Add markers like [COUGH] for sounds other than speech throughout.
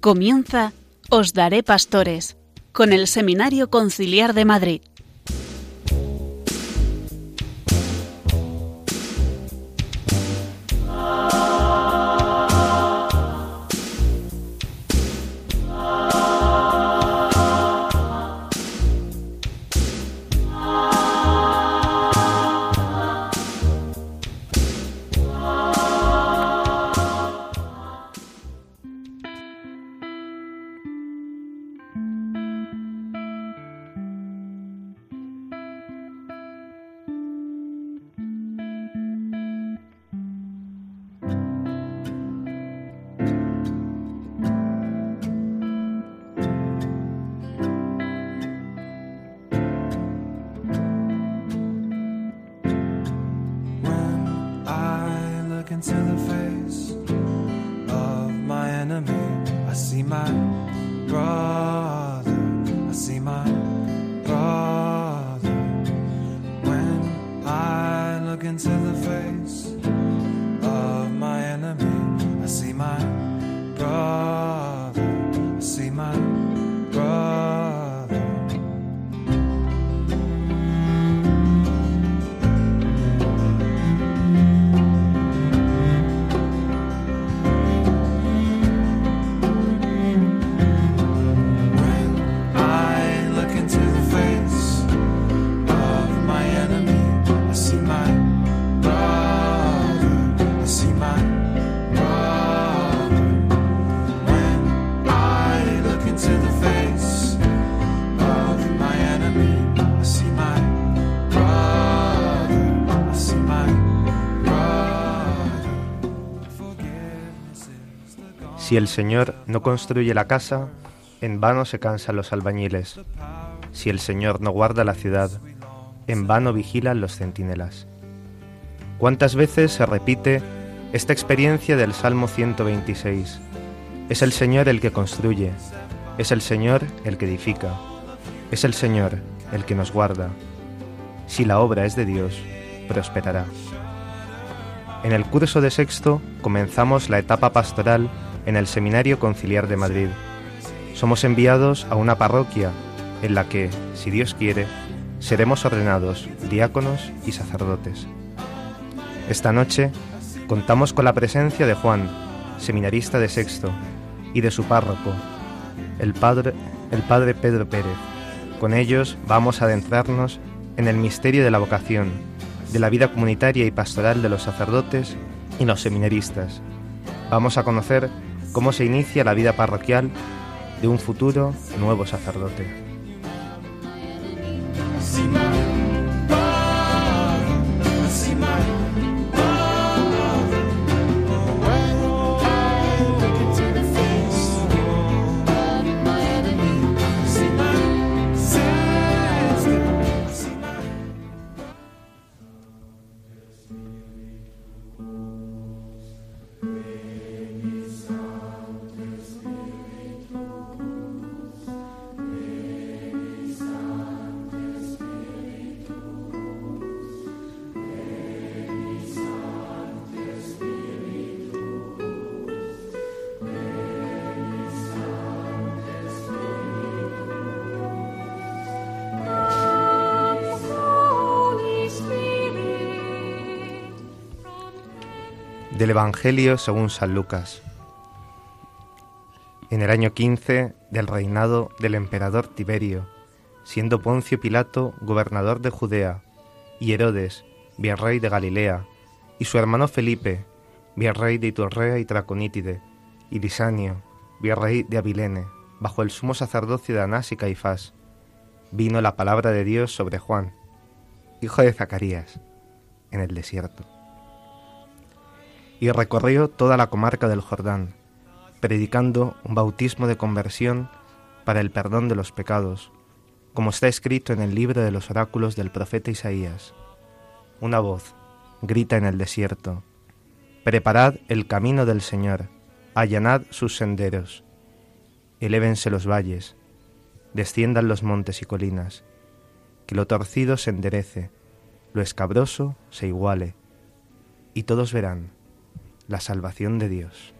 Comienza Os Daré Pastores con el Seminario Conciliar de Madrid. Si el Señor no construye la casa, en vano se cansan los albañiles. Si el Señor no guarda la ciudad, en vano vigilan los centinelas. ¿Cuántas veces se repite esta experiencia del Salmo 126? Es el Señor el que construye, es el Señor el que edifica, es el Señor el que nos guarda. Si la obra es de Dios, prosperará. En el curso de sexto comenzamos la etapa pastoral en el Seminario Conciliar de Madrid. Somos enviados a una parroquia en la que, si Dios quiere, seremos ordenados diáconos y sacerdotes. Esta noche contamos con la presencia de Juan, seminarista de sexto, y de su párroco, el padre, el padre Pedro Pérez. Con ellos vamos a adentrarnos en el misterio de la vocación, de la vida comunitaria y pastoral de los sacerdotes y los seminaristas. Vamos a conocer cómo se inicia la vida parroquial de un futuro nuevo sacerdote. Del Evangelio según San Lucas. En el año 15 del reinado del emperador Tiberio, siendo Poncio Pilato gobernador de Judea, y Herodes, virrey de Galilea, y su hermano Felipe, virrey de Iturrea y Traconítide, y Lisanio, virrey de Abilene, bajo el sumo sacerdocio de Anás y Caifás, vino la palabra de Dios sobre Juan, hijo de Zacarías, en el desierto y recorrió toda la comarca del Jordán, predicando un bautismo de conversión para el perdón de los pecados, como está escrito en el libro de los oráculos del profeta Isaías. Una voz grita en el desierto, Preparad el camino del Señor, allanad sus senderos, elévense los valles, desciendan los montes y colinas, que lo torcido se enderece, lo escabroso se iguale, y todos verán la salvación de Dios.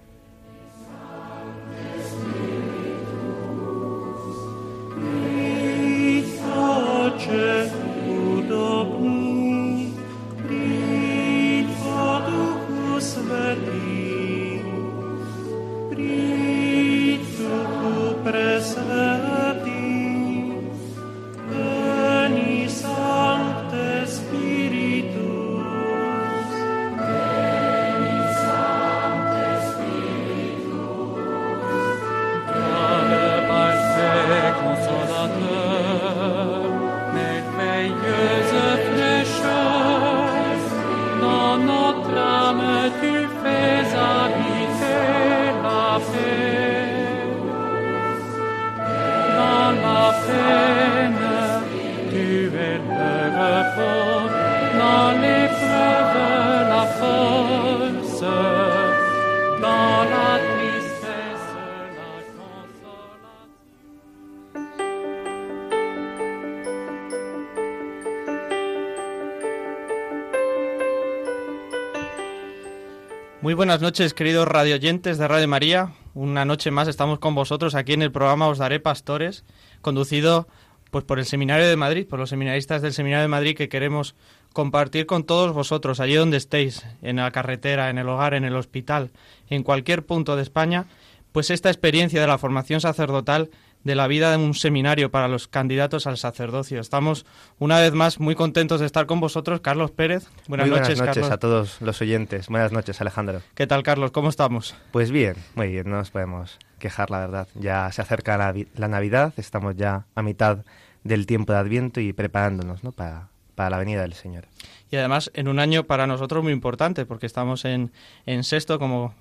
Buenas noches, queridos radioyentes de Radio María. Una noche más estamos con vosotros aquí en el programa Os Daré Pastores, conducido pues por el Seminario de Madrid, por los seminaristas del Seminario de Madrid que queremos compartir con todos vosotros, allí donde estéis, en la carretera, en el hogar, en el hospital, en cualquier punto de España, pues esta experiencia de la formación sacerdotal de la vida de un seminario para los candidatos al sacerdocio. Estamos una vez más muy contentos de estar con vosotros, Carlos Pérez. Buenas, noches, noches a todos los oyentes. Buenas noches, Alejandro. ¿Qué tal, Carlos? ¿Cómo estamos? Pues bien, muy bien, no nos podemos quejar, la verdad. Ya se acerca la, la Navidad, estamos ya a mitad del tiempo de Adviento y preparándonos ¿no? para, para la venida del Señor. Y además en un año para nosotros muy importante, porque estamos en, en sexto, como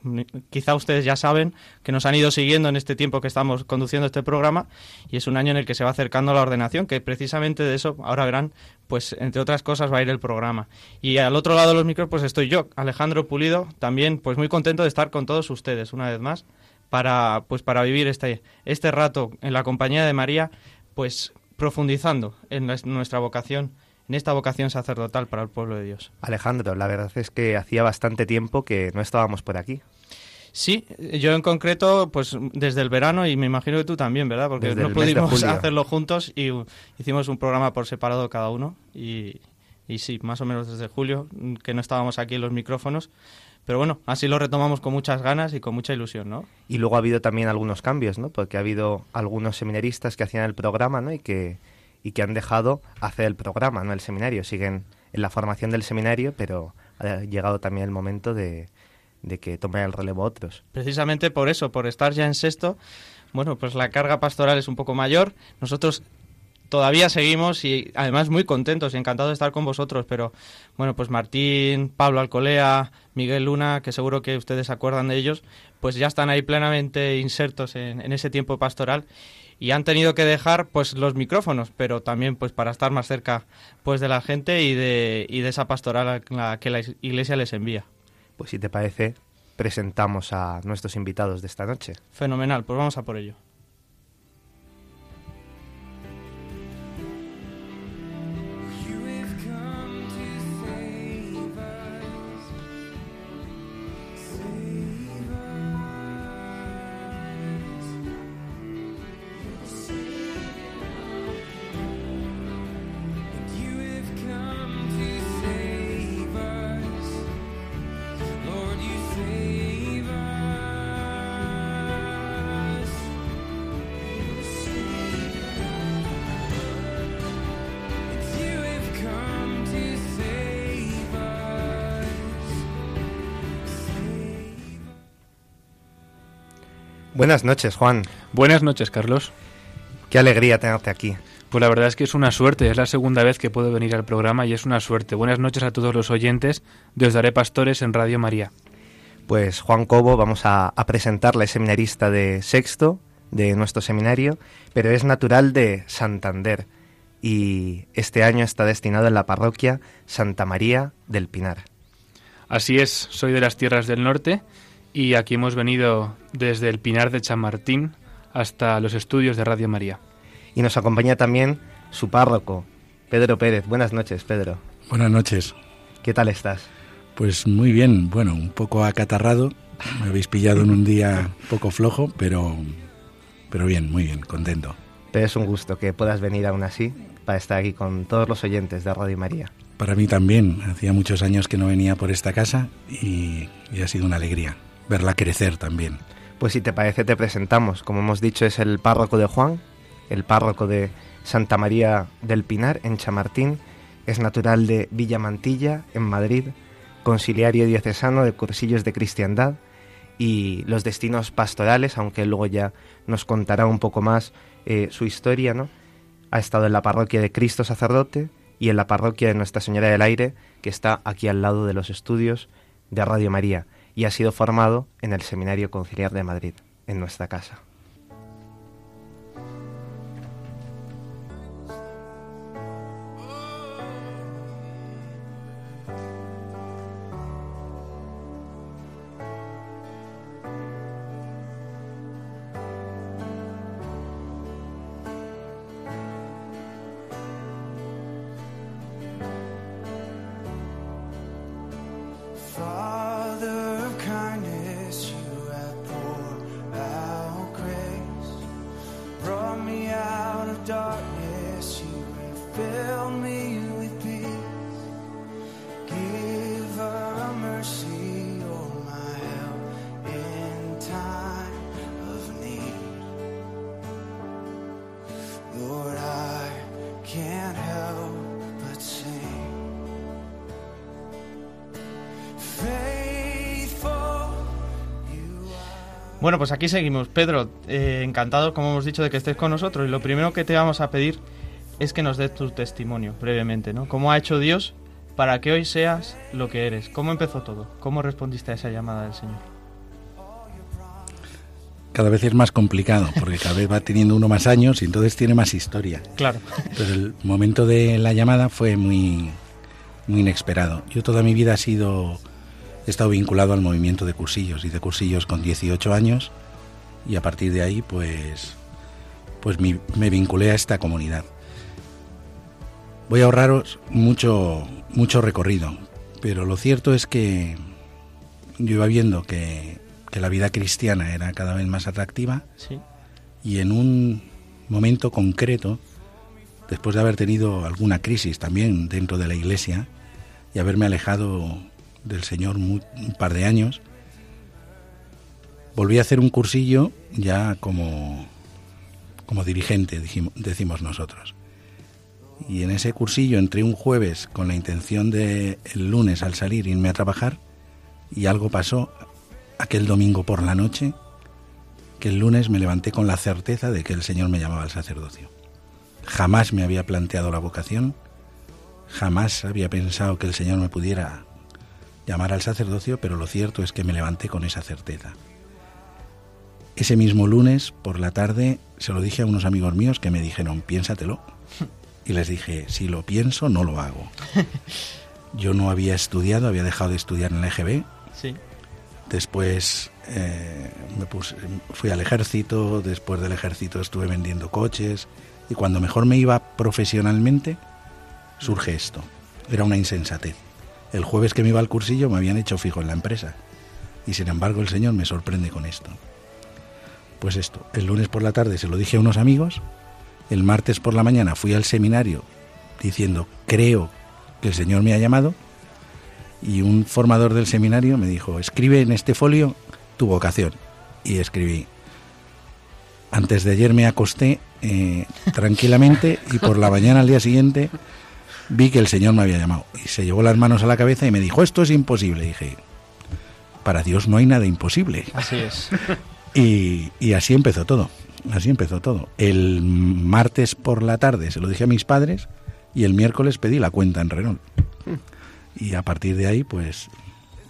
quizá ustedes ya saben, que nos han ido siguiendo en este tiempo que estamos conduciendo este programa, y es un año en el que se va acercando la ordenación, que precisamente de eso, ahora verán, pues entre otras cosas va a ir el programa. Y al otro lado de los micros, pues estoy yo, Alejandro Pulido, también pues muy contento de estar con todos ustedes una vez más para pues para vivir este este rato en la compañía de María, pues profundizando en nuestra vocación en esta vocación sacerdotal para el pueblo de Dios. Alejandro, la verdad es que hacía bastante tiempo que no estábamos por aquí. Sí, yo en concreto, pues desde el verano y me imagino que tú también, ¿verdad? Porque no pudimos hacerlo juntos y hicimos un programa por separado cada uno y, y sí, más o menos desde julio que no estábamos aquí en los micrófonos. Pero bueno, así lo retomamos con muchas ganas y con mucha ilusión, ¿no? Y luego ha habido también algunos cambios, ¿no? Porque ha habido algunos seminaristas que hacían el programa, ¿no? Y que y que han dejado hacer el programa, no el seminario. Siguen en la formación del seminario, pero ha llegado también el momento de, que tomen el relevo otros. Precisamente por eso, por estar ya en sexto, bueno, pues la carga pastoral es un poco mayor. Nosotros todavía seguimos y además muy contentos y encantados de estar con vosotros, pero bueno, pues Martín, Pablo Alcolea, Miguel Luna, que seguro que ustedes acuerdan de ellos, pues ya están ahí plenamente insertos en ese tiempo pastoral y han tenido que dejar pues los micrófonos, pero también pues para estar más cerca pues de la gente y de, y de esa pastoral la que la iglesia les envía. Pues si te parece, presentamos a nuestros invitados de esta noche. Fenomenal, pues vamos a por ello. Buenas noches, Juan. Buenas noches, Carlos. Qué alegría tenerte aquí. Pues la verdad es que es una suerte, es la segunda vez que puedo venir al programa y es una suerte. Buenas noches a todos los oyentes de Os Daré Pastores en Radio María. Pues Juan Cobo, vamos a, presentarle seminarista de sexto de nuestro seminario, pero es natural de Santander y este año está destinado en la parroquia Santa María del Pinar. Así es, soy de las tierras del norte y aquí hemos venido desde el Pinar de Chamartín hasta los estudios de Radio María. Y nos acompaña también su párroco, Pedro Pérez. Buenas noches, Pedro. Buenas noches. ¿Qué tal estás? Pues muy bien, bueno, un poco acatarrado. Me habéis pillado en un día poco flojo, pero, pero bien, muy bien, contento. Pero es un gusto que puedas venir aún así para estar aquí con todos los oyentes de Radio María. Para mí también, hacía muchos años que no venía por esta casa y ha sido una alegría verla crecer también. Pues si te parece te presentamos. Como hemos dicho es el párroco de Juan, el párroco de Santa María del Pinar en Chamartín, es natural de Villamantilla en Madrid, conciliario diocesano de cursillos de cristiandad y los destinos pastorales, aunque luego ya nos contará un poco más eh, su historia, ¿no? Ha estado en la parroquia de Cristo Sacerdote y en la parroquia de Nuestra Señora del Aire, que está aquí al lado de los estudios de Radio María y ha sido formado en el Seminario Conciliar de Madrid, en nuestra casa. Bueno, pues aquí seguimos. Pedro, eh, encantado, como hemos dicho, de que estés con nosotros. Y lo primero que te vamos a pedir es que nos des tu testimonio brevemente, ¿no? ¿Cómo ha hecho Dios para que hoy seas lo que eres? ¿Cómo empezó todo? ¿Cómo respondiste a esa llamada del Señor? Cada vez es más complicado, porque cada vez va teniendo uno más años y entonces tiene más historia. Claro. Pero el momento de la llamada fue muy, muy inesperado. Yo toda mi vida he sido he estado vinculado al movimiento de cursillos y de cursillos con 18 años y a partir de ahí pues pues me vinculé a esta comunidad. Voy a ahorraros mucho mucho recorrido, pero lo cierto es que yo iba viendo que, que la vida cristiana era cada vez más atractiva y en un momento concreto, después de haber tenido alguna crisis también dentro de la iglesia y haberme alejado del Señor un, par de años, volví a hacer un cursillo ya como, como dirigente, decimos nosotros. Y en ese cursillo entré un jueves con la intención de el lunes al salir irme a trabajar y algo pasó aquel domingo por la noche que el lunes me levanté con la certeza de que el Señor me llamaba al sacerdocio. Jamás me había planteado la vocación, jamás había pensado que el Señor me pudiera llamar al sacerdocio, pero lo cierto es que me levanté con esa certeza. Ese mismo lunes por la tarde se lo dije a unos amigos míos que me dijeron, piénsatelo. Y les dije, si lo pienso, no lo hago. [LAUGHS] Yo no había estudiado, había dejado de estudiar en la EGB. Sí. Después eh, me puse, fui al ejército, después del ejército estuve vendiendo coches y cuando mejor me iba profesionalmente surge esto. Era una insensatez. El jueves que me iba al cursillo me habían hecho fijo en la empresa. Y sin embargo el Señor me sorprende con esto. Pues esto, el lunes por la tarde se lo dije a unos amigos, el martes por la mañana fui al seminario diciendo, creo que el Señor me ha llamado, y un formador del seminario me dijo, escribe en este folio tu vocación. Y escribí, antes de ayer me acosté eh, tranquilamente y por la mañana al día siguiente vi que el Señor me había llamado y se llevó las manos a la cabeza y me dijo, esto es imposible. Y dije, para Dios no hay nada imposible. Así es. [LAUGHS] Y, y, así empezó todo, así empezó todo. El martes por la tarde se lo dije a mis padres y el miércoles pedí la cuenta en Renault. Y a partir de ahí, pues,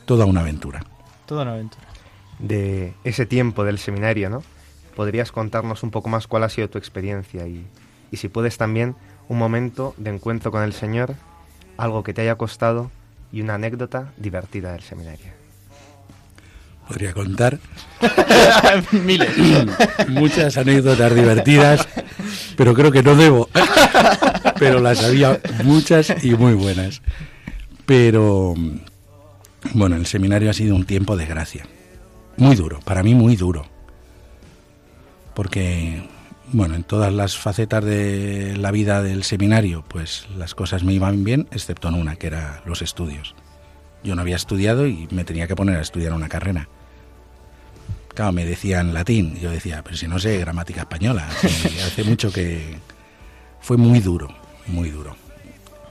toda una aventura. Toda una aventura. De ese tiempo del seminario, ¿no? ¿Podrías contarnos un poco más cuál ha sido tu experiencia y, y si puedes también un momento de encuentro con el Señor, algo que te haya costado y una anécdota divertida del seminario. Podría contar [LAUGHS] miles, [CLEARS THROAT] muchas anécdotas divertidas, pero creo que no debo. [LAUGHS] pero las había muchas y muy buenas. Pero bueno, el seminario ha sido un tiempo de gracia. Muy duro, para mí muy duro. Porque bueno, en todas las facetas de la vida del seminario, pues las cosas me iban bien, excepto en una, que era los estudios. Yo no había estudiado y me tenía que poner a estudiar una carrera. Claro, me decían latín, yo decía, pero si no sé gramática española, [LAUGHS] hace mucho que fue muy duro, muy duro.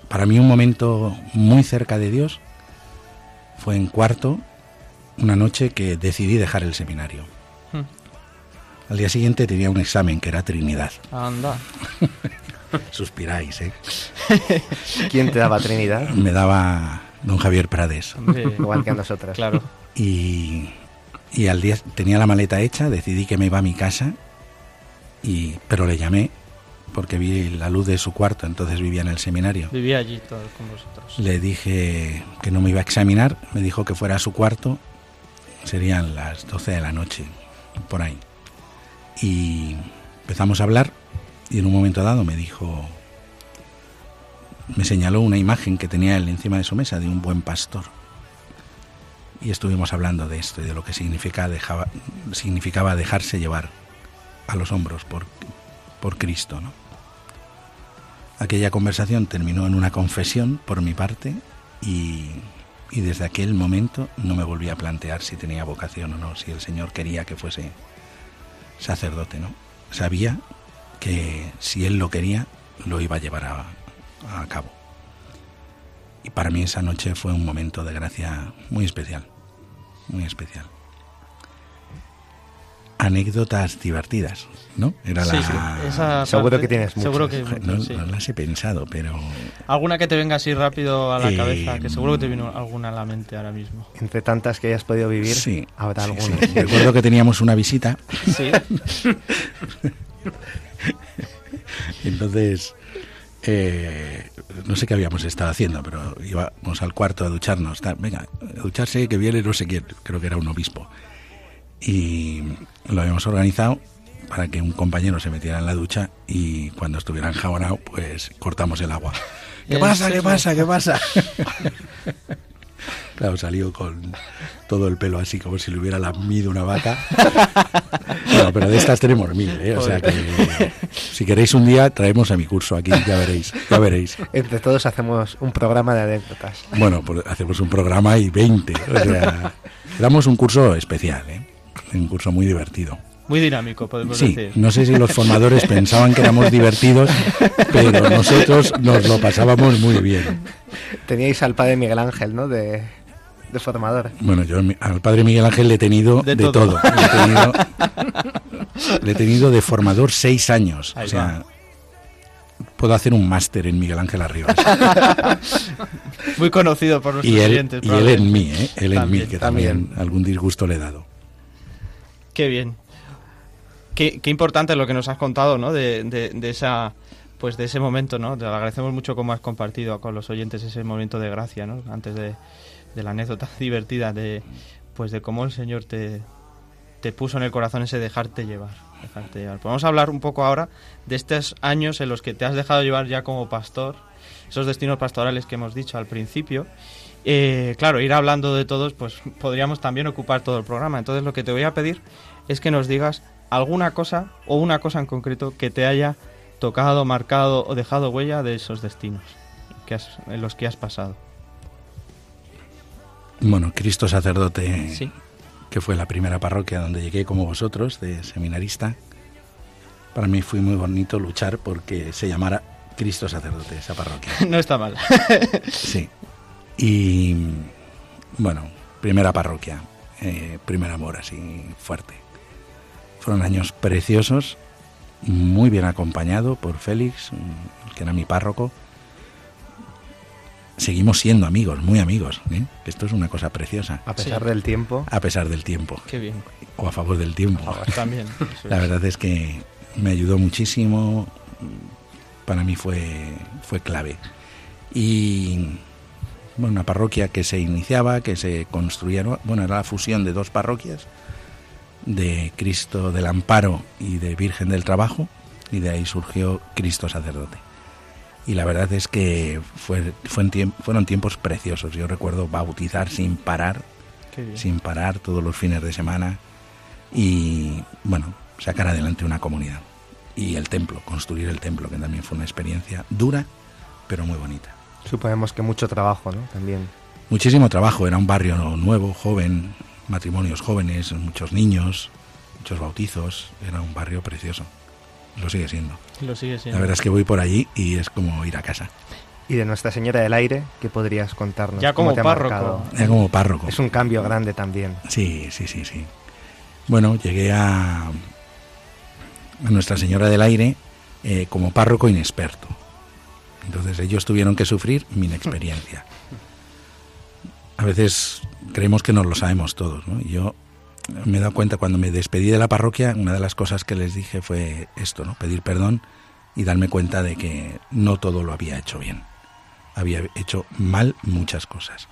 Para mí un momento muy cerca de Dios fue en cuarto, una noche que decidí dejar el seminario al día siguiente tenía un examen que era Trinidad. Anda. [LAUGHS] Suspiráis, ¿eh? [LAUGHS] ¿Quién te daba Trinidad? Me daba don Javier Prades. [LAUGHS] Igual que a nosotras. Claro. Y, y al día tenía la maleta hecha, decidí que me iba a mi casa, y, pero le llamé porque vi la luz de su cuarto, entonces vivía en el seminario. Vivía allí todo con vosotros. Le dije que no me iba a examinar, me dijo que fuera a su cuarto, serían las 12 de la noche, por ahí y empezamos a hablar y en un momento dado me dijo, me señaló una imagen que tenía él encima de su mesa de un buen pastor. Y estuvimos hablando de esto y de lo que significa significaba dejarse llevar a los hombros por, por Cristo. ¿no? Aquella conversación terminó en una confesión por mi parte y, y desde aquel momento no me volví a plantear si tenía vocación o no, si el Señor quería que fuese sacerdote, ¿no? Sabía que si él lo quería, lo iba a llevar a, cabo. Y para mí esa noche fue un momento de gracia muy especial, muy especial. Anécdotas divertidas, ¿no? Era Sí, la... sí, esa Seguro parte- que tienes Seguro muchas. que No, sí. no las he pensado, pero Alguna que te venga así rápido a la Eh, cabeza, que seguro que te vino alguna a la mente ahora mismo. Entre tantas que hayas podido vivir, sí. habrá sí, alguna. sí. Recuerdo que teníamos una visita, Sí, [LAUGHS] entonces eh, no sé qué habíamos estado haciendo, pero íbamos al cuarto a ducharnos. Venga, a ducharse que viene no sé quién, creo que era un obispo. Y lo habíamos organizado para que un compañero se metiera en la ducha y cuando estuviera enjabonado, pues cortamos el agua. [LAUGHS] ¿Qué ¿En pasa? ¿Qué pasa? ¿Qué pasa? [LAUGHS] Claro, salió con todo el pelo así como si le hubiera lamido una vaca. [LAUGHS] Bueno, pero de estas tenemos mil, ¿eh? O sea que si queréis un día traemos a mi curso aquí, ya veréis, ya veréis. Entre todos hacemos un programa de anécdotas. Bueno, pues hacemos un programa y 20. O sea, damos un curso especial, ¿eh? Un curso muy divertido. muy dinámico, podemos Sí, decir. no sé si los formadores [LAUGHS] pensaban que éramos divertidos, pero nosotros nos lo pasábamos muy bien. Teníais al padre Miguel Ángel, ¿no? De, de formador. Bueno, yo al padre Miguel Ángel le he tenido De de, todo. todo. Le, he tenido, [LAUGHS] le he tenido de formador seis años. Ahí o sea, puedo hacer un máster en Miguel Ángel Arribas. [LAUGHS] Muy conocido por nuestros y él, oyentes. y él en mí, ¿eh? Él en mí, que también, también. algún disgusto le he dado. Qué bien. Qué, qué importante lo que nos has contado, ¿no? De, de- de esa pues de ese momento, ¿no? Te agradecemos mucho cómo has compartido con los oyentes ese momento de gracia, ¿no? Antes de, de la anécdota [LAUGHS] divertida de pues de cómo el Señor te, te puso en el corazón ese dejarte llevar, dejarte llevar. Pues vamos a hablar un poco ahora de estos años en los que te has dejado llevar ya como pastor, esos destinos pastorales que hemos dicho al principio. Eh, claro, ir hablando de todos, pues podríamos también ocupar todo el programa. Entonces lo que te voy a pedir es que nos digas alguna cosa o una cosa en concreto que te haya tocado, marcado o dejado huella de esos destinos que has- en los que has pasado. Bueno, Cristo sacerdote, Sí. que fue la primera parroquia donde llegué como vosotros, de seminarista, para mí fue muy bonito luchar porque se llamara Cristo sacerdote esa parroquia. [LAUGHS] no está mal. Sí. Y bueno, primera parroquia, eh, primer amor así fuerte. Fueron años preciosos, muy bien acompañado por Félix, que era mi párroco. Seguimos siendo amigos, muy amigos. ¿eh? Esto es una cosa preciosa, A pesar Sí. del tiempo, a pesar del tiempo, Qué bien. o a favor del tiempo. También. [LAUGHS] eso La es. verdad es que me ayudó muchísimo, para mí fue, fue clave. Y una parroquia que se iniciaba, que se construía, ¿no? bueno, era la fusión de dos parroquias, de Cristo del Amparo y de Virgen del Trabajo, y de ahí surgió Cristo Sacerdote. Y la verdad es que fue, fue en tiemp- fueron tiempos preciosos. Yo recuerdo bautizar sin parar, sin parar todos los fines de semana y, bueno, sacar adelante una comunidad. Y el templo, construir el templo, que también fue una experiencia dura, pero muy bonita. Suponemos que mucho trabajo, ¿no? También. Muchísimo trabajo, era un barrio nuevo, joven, matrimonios jóvenes, muchos niños, muchos bautizos, era un barrio precioso. Lo sigue siendo. Lo sigue siendo. La verdad es que voy por allí y es como ir a casa. Y de Nuestra Señora del Aire, ¿qué podrías contarnos? Ya ¿Cómo como párroco. Era como párroco. Es un cambio grande también. Sí, sí, sí, sí. Bueno, llegué a, a Nuestra Señora del Aire eh, como párroco inexperto. Entonces ellos tuvieron que sufrir mi inexperiencia. A veces creemos que nos lo sabemos todos, ¿no? Yo me he dado cuenta cuando me despedí de la parroquia, una de las cosas que les dije fue esto, ¿no? Pedir perdón y darme cuenta de que no todo lo había hecho bien. Había hecho mal muchas cosas.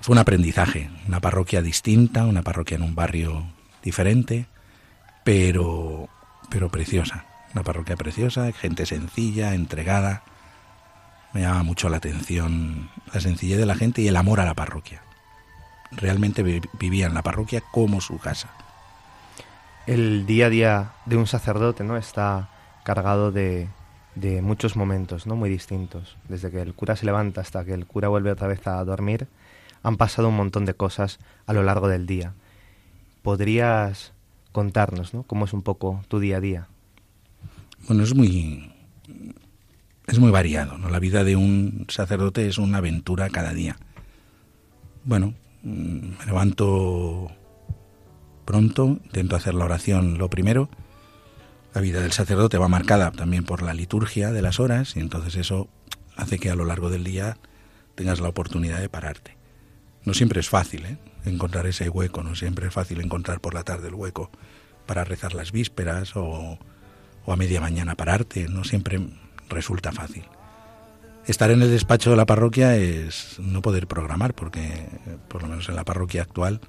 Fue un aprendizaje, una parroquia distinta, una parroquia en un barrio diferente, pero, pero preciosa. Una parroquia preciosa, gente sencilla, entregada. Me llama mucho la atención la sencillez de la gente y el amor a la parroquia. Realmente vi- vivían la parroquia como su casa. El día a día de un sacerdote, ¿no? Está cargado de, de muchos momentos, ¿no? Muy distintos. Desde que el cura se levanta hasta que el cura vuelve otra vez a dormir, han pasado un montón de cosas a lo largo del día. ¿Podrías contarnos, ¿no? Cómo es un poco tu día a día? Bueno, es muy es muy variado, ¿no? La vida de un sacerdote es una aventura cada día. Bueno, mm, me levanto pronto, intento hacer la oración lo primero. La vida del sacerdote va marcada también por la liturgia de las horas y entonces eso hace que a lo largo del día tengas la oportunidad de pararte. No siempre es fácil ¿eh? encontrar ese hueco, no siempre es fácil encontrar por la tarde el hueco para rezar las vísperas o, o a media mañana pararte, no siempre resulta fácil. Estar en el despacho de la parroquia es no poder programar, porque por lo menos en la parroquia actual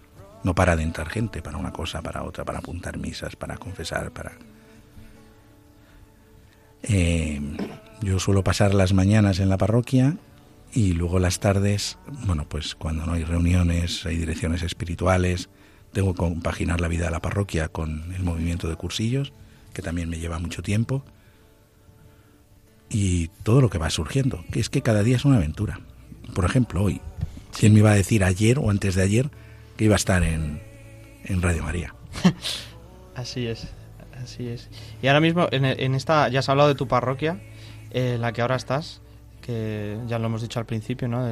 no para de entrar gente para una cosa, para otra, para apuntar misas, para confesar, para... Eh, yo suelo pasar las mañanas en la parroquia y luego las tardes, bueno, pues cuando no hay reuniones, hay direcciones espirituales, tengo que compaginar la vida de la parroquia con el movimiento de cursillos, que también me lleva mucho tiempo y todo lo que va surgiendo, que es que cada día es una aventura. Por ejemplo, hoy, ¿quién me iba a decir ayer o antes de ayer que iba a estar en, en Radio María? [LAUGHS] así es, así es. Y ahora mismo, en, en esta, ya has hablado de tu parroquia, en la que ahora estás, que ya lo hemos dicho al principio, ¿no?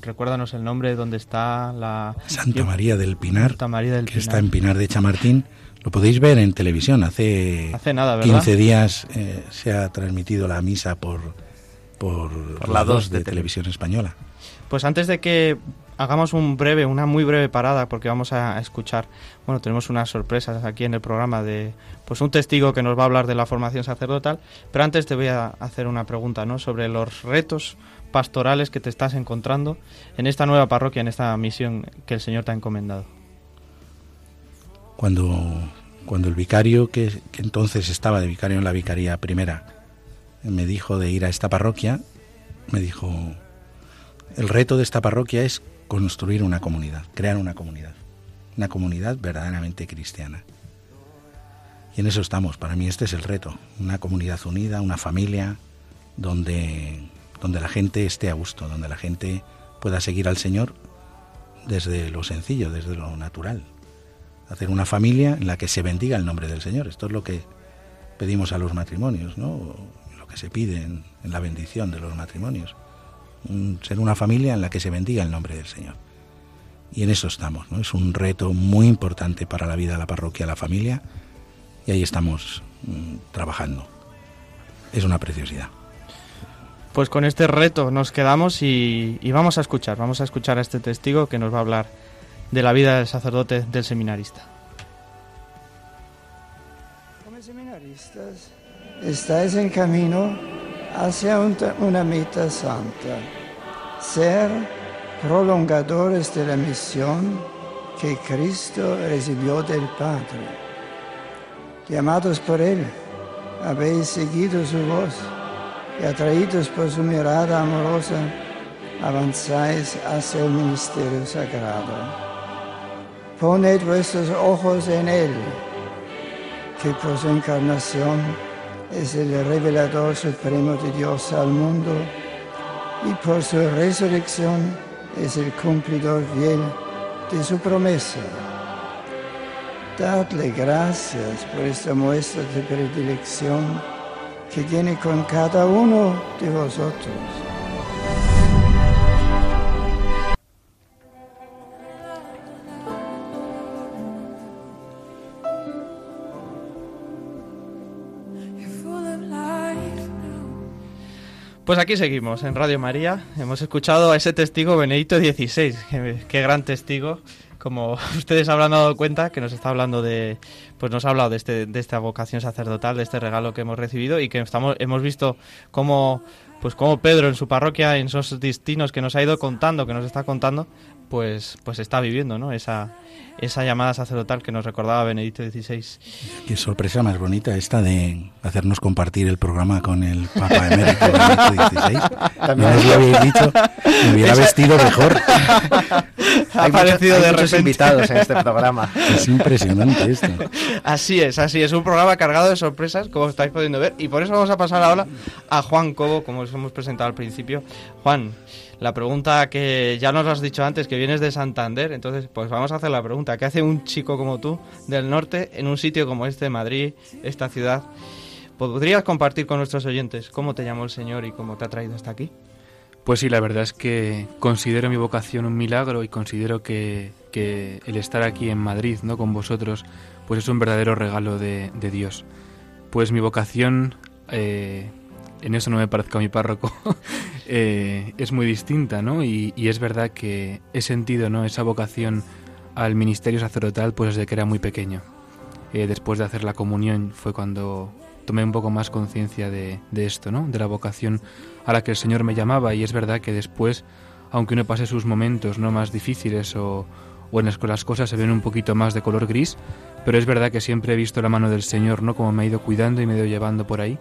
recuérdanos el nombre, dónde está la... Santa María del Pinar, Santa María del que está en Pinar de Chamartín. Lo podéis ver en televisión. Hace, Hace nada, ¿verdad? 15 días eh, se ha transmitido la misa por, por, Por la 2 de, de televisión española. Pues antes de que hagamos un breve, una muy breve parada, porque vamos a escuchar, bueno, tenemos unas sorpresas aquí en el programa de, pues un testigo que nos va a hablar de la formación sacerdotal, pero antes te voy a hacer una pregunta, ¿no? Sobre los retos pastorales que te estás encontrando en esta nueva parroquia, en esta misión que el Señor te ha encomendado. Cuando, cuando el vicario, que, entonces estaba de vicario en la vicaría primera, me dijo de ir a esta parroquia, me dijo, el reto de esta parroquia es construir una comunidad, crear una comunidad, una comunidad verdaderamente cristiana. Y en eso estamos, para mí este es el reto, una comunidad unida, una familia donde, donde la gente esté a gusto, donde la gente pueda seguir al Señor desde lo sencillo, desde lo natural. Hacer una familia en la que se bendiga el nombre del Señor. Esto es lo que pedimos a los matrimonios, ¿no? Lo que se pide en, la bendición de los matrimonios. Ser una familia en la que se bendiga el nombre del Señor. Y en eso estamos, ¿no? Es un reto muy importante para la vida de la parroquia, la familia, y ahí estamos mm, trabajando. Es una preciosidad. Pues con este reto nos quedamos y vamos a escuchar, vamos a escuchar a este testigo que nos va a hablar de la vida del sacerdote del seminarista. Come seminaristas estáis en camino hacia un- una meta santa, ser prolongadores de la misión que Cristo recibió del Padre. Llamados por Él, habéis seguido su voz y atraídos por su mirada amorosa, avanzáis hacia el ministerio sagrado. Poned vuestros ojos en Él que por su encarnación es el revelador supremo de Dios al mundo y por su resurrección es el cumplidor fiel de su promesa. Dadle gracias por esta muestra de predilección que tiene con cada uno de vosotros. Pues aquí seguimos en Radio María. Hemos escuchado a ese testigo Benedicto XVI. Qué, qué gran testigo. Como [LAUGHS] ustedes habrán dado cuenta, que nos está hablando de, pues nos ha hablado de, este, de esta vocación sacerdotal, de este regalo que hemos recibido y que estamos, hemos visto cómo, pues cómo Pedro en su parroquia, en esos destinos que nos ha ido contando, que nos está contando, pues, pues está viviendo, ¿no? Esa, esa llamada sacerdotal que nos recordaba Benedicto XVI. Qué sorpresa más bonita esta de hacernos compartir el programa con el Papa Emérito Benedicto XVI. No nos lo habéis dicho, me hubiera vestido mejor. [LAUGHS] Ha Hay aparecido muchos- de repente. invitados en este programa. Es impresionante esto. Así es, así es, un programa cargado de sorpresas, como estáis pudiendo ver, y por eso vamos a pasar ahora a Juan Cobo, como os hemos presentado al principio. Juan, la pregunta que ya nos has dicho antes, que vienes de Santander, entonces pues vamos a hacer la pregunta, ¿qué hace un chico como tú del norte en un sitio como este, Madrid, esta ciudad? ¿Podrías compartir con nuestros oyentes cómo te llamó el Señor y cómo te ha traído hasta aquí? Pues sí, la verdad es que considero mi vocación un milagro y considero que, el estar aquí en Madrid, ¿no? Con vosotros, pues es un verdadero regalo de, Dios. Pues mi vocación, eh, en eso no me parezco a mi párroco, [LAUGHS] eh, es muy distinta, ¿no? Y, es verdad que he sentido, ¿no? Esa vocación al ministerio sacerdotal, pues desde que era muy pequeño. Eh, después de hacer la comunión fue cuando tomé un poco más conciencia de, de, esto, ¿no? De la vocación a la que el Señor me llamaba y es verdad que después, aunque uno pase sus momentos no más difíciles o, o en las que las cosas se ven un poquito más de color gris, pero es verdad que siempre he visto la mano del Señor, ¿no? Como me ha ido cuidando y me ha ido llevando por ahí.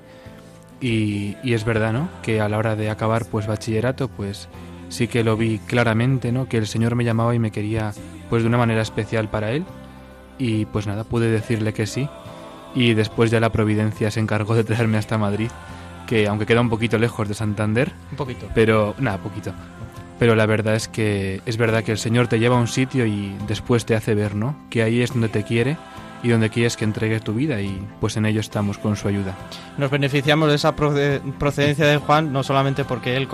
Y, y, es verdad, ¿no? Que a la hora de acabar pues bachillerato, pues sí que lo vi claramente, ¿no? Que el Señor me llamaba y me quería pues de una manera especial para Él. Y pues nada, pude decirle que sí. Y después ya la providencia se encargó de traerme hasta Madrid que aunque queda un poquito lejos de Santander. Un poquito. Pero, nada, poquito. Pero la verdad es que es verdad que el Señor te lleva a un sitio y después te hace ver, ¿no? Que ahí es donde te quiere y donde quieres que entregue tu vida y pues en ello estamos con su ayuda. Nos beneficiamos de esa procedencia de Juan no solamente porque él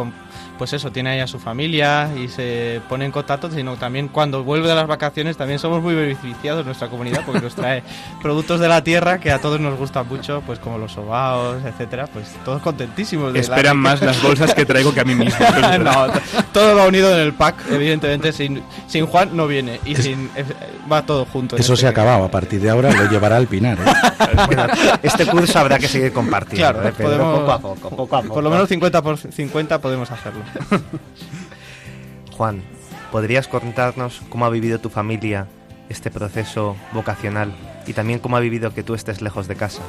pues eso, tiene ahí a su familia y se pone en contacto, sino también cuando vuelve de las vacaciones también somos muy beneficiados nuestra comunidad porque nos trae [LAUGHS] productos de la tierra que a todos nos gustan mucho, pues como los sobaos, etcétera, pues todos contentísimos. De Esperan más las bolsas que traigo que a mí mismo. [LAUGHS] no, todo va unido en el pack, evidentemente sin, sin Juan no viene y sin eh, va todo junto. Eso este se ha acabado, a partir de ahora lo llevará al Pinar. ¿eh? [LAUGHS] este curso habrá que seguir compartiendo, claro, ¿eh? podemos, poco a poco, poco a poco. Por lo menos 50 por 50 podemos hacerlo. [LAUGHS] Juan, ¿podrías contarnos cómo ha vivido tu familia este proceso vocacional y también cómo ha vivido que tú estés lejos de casa?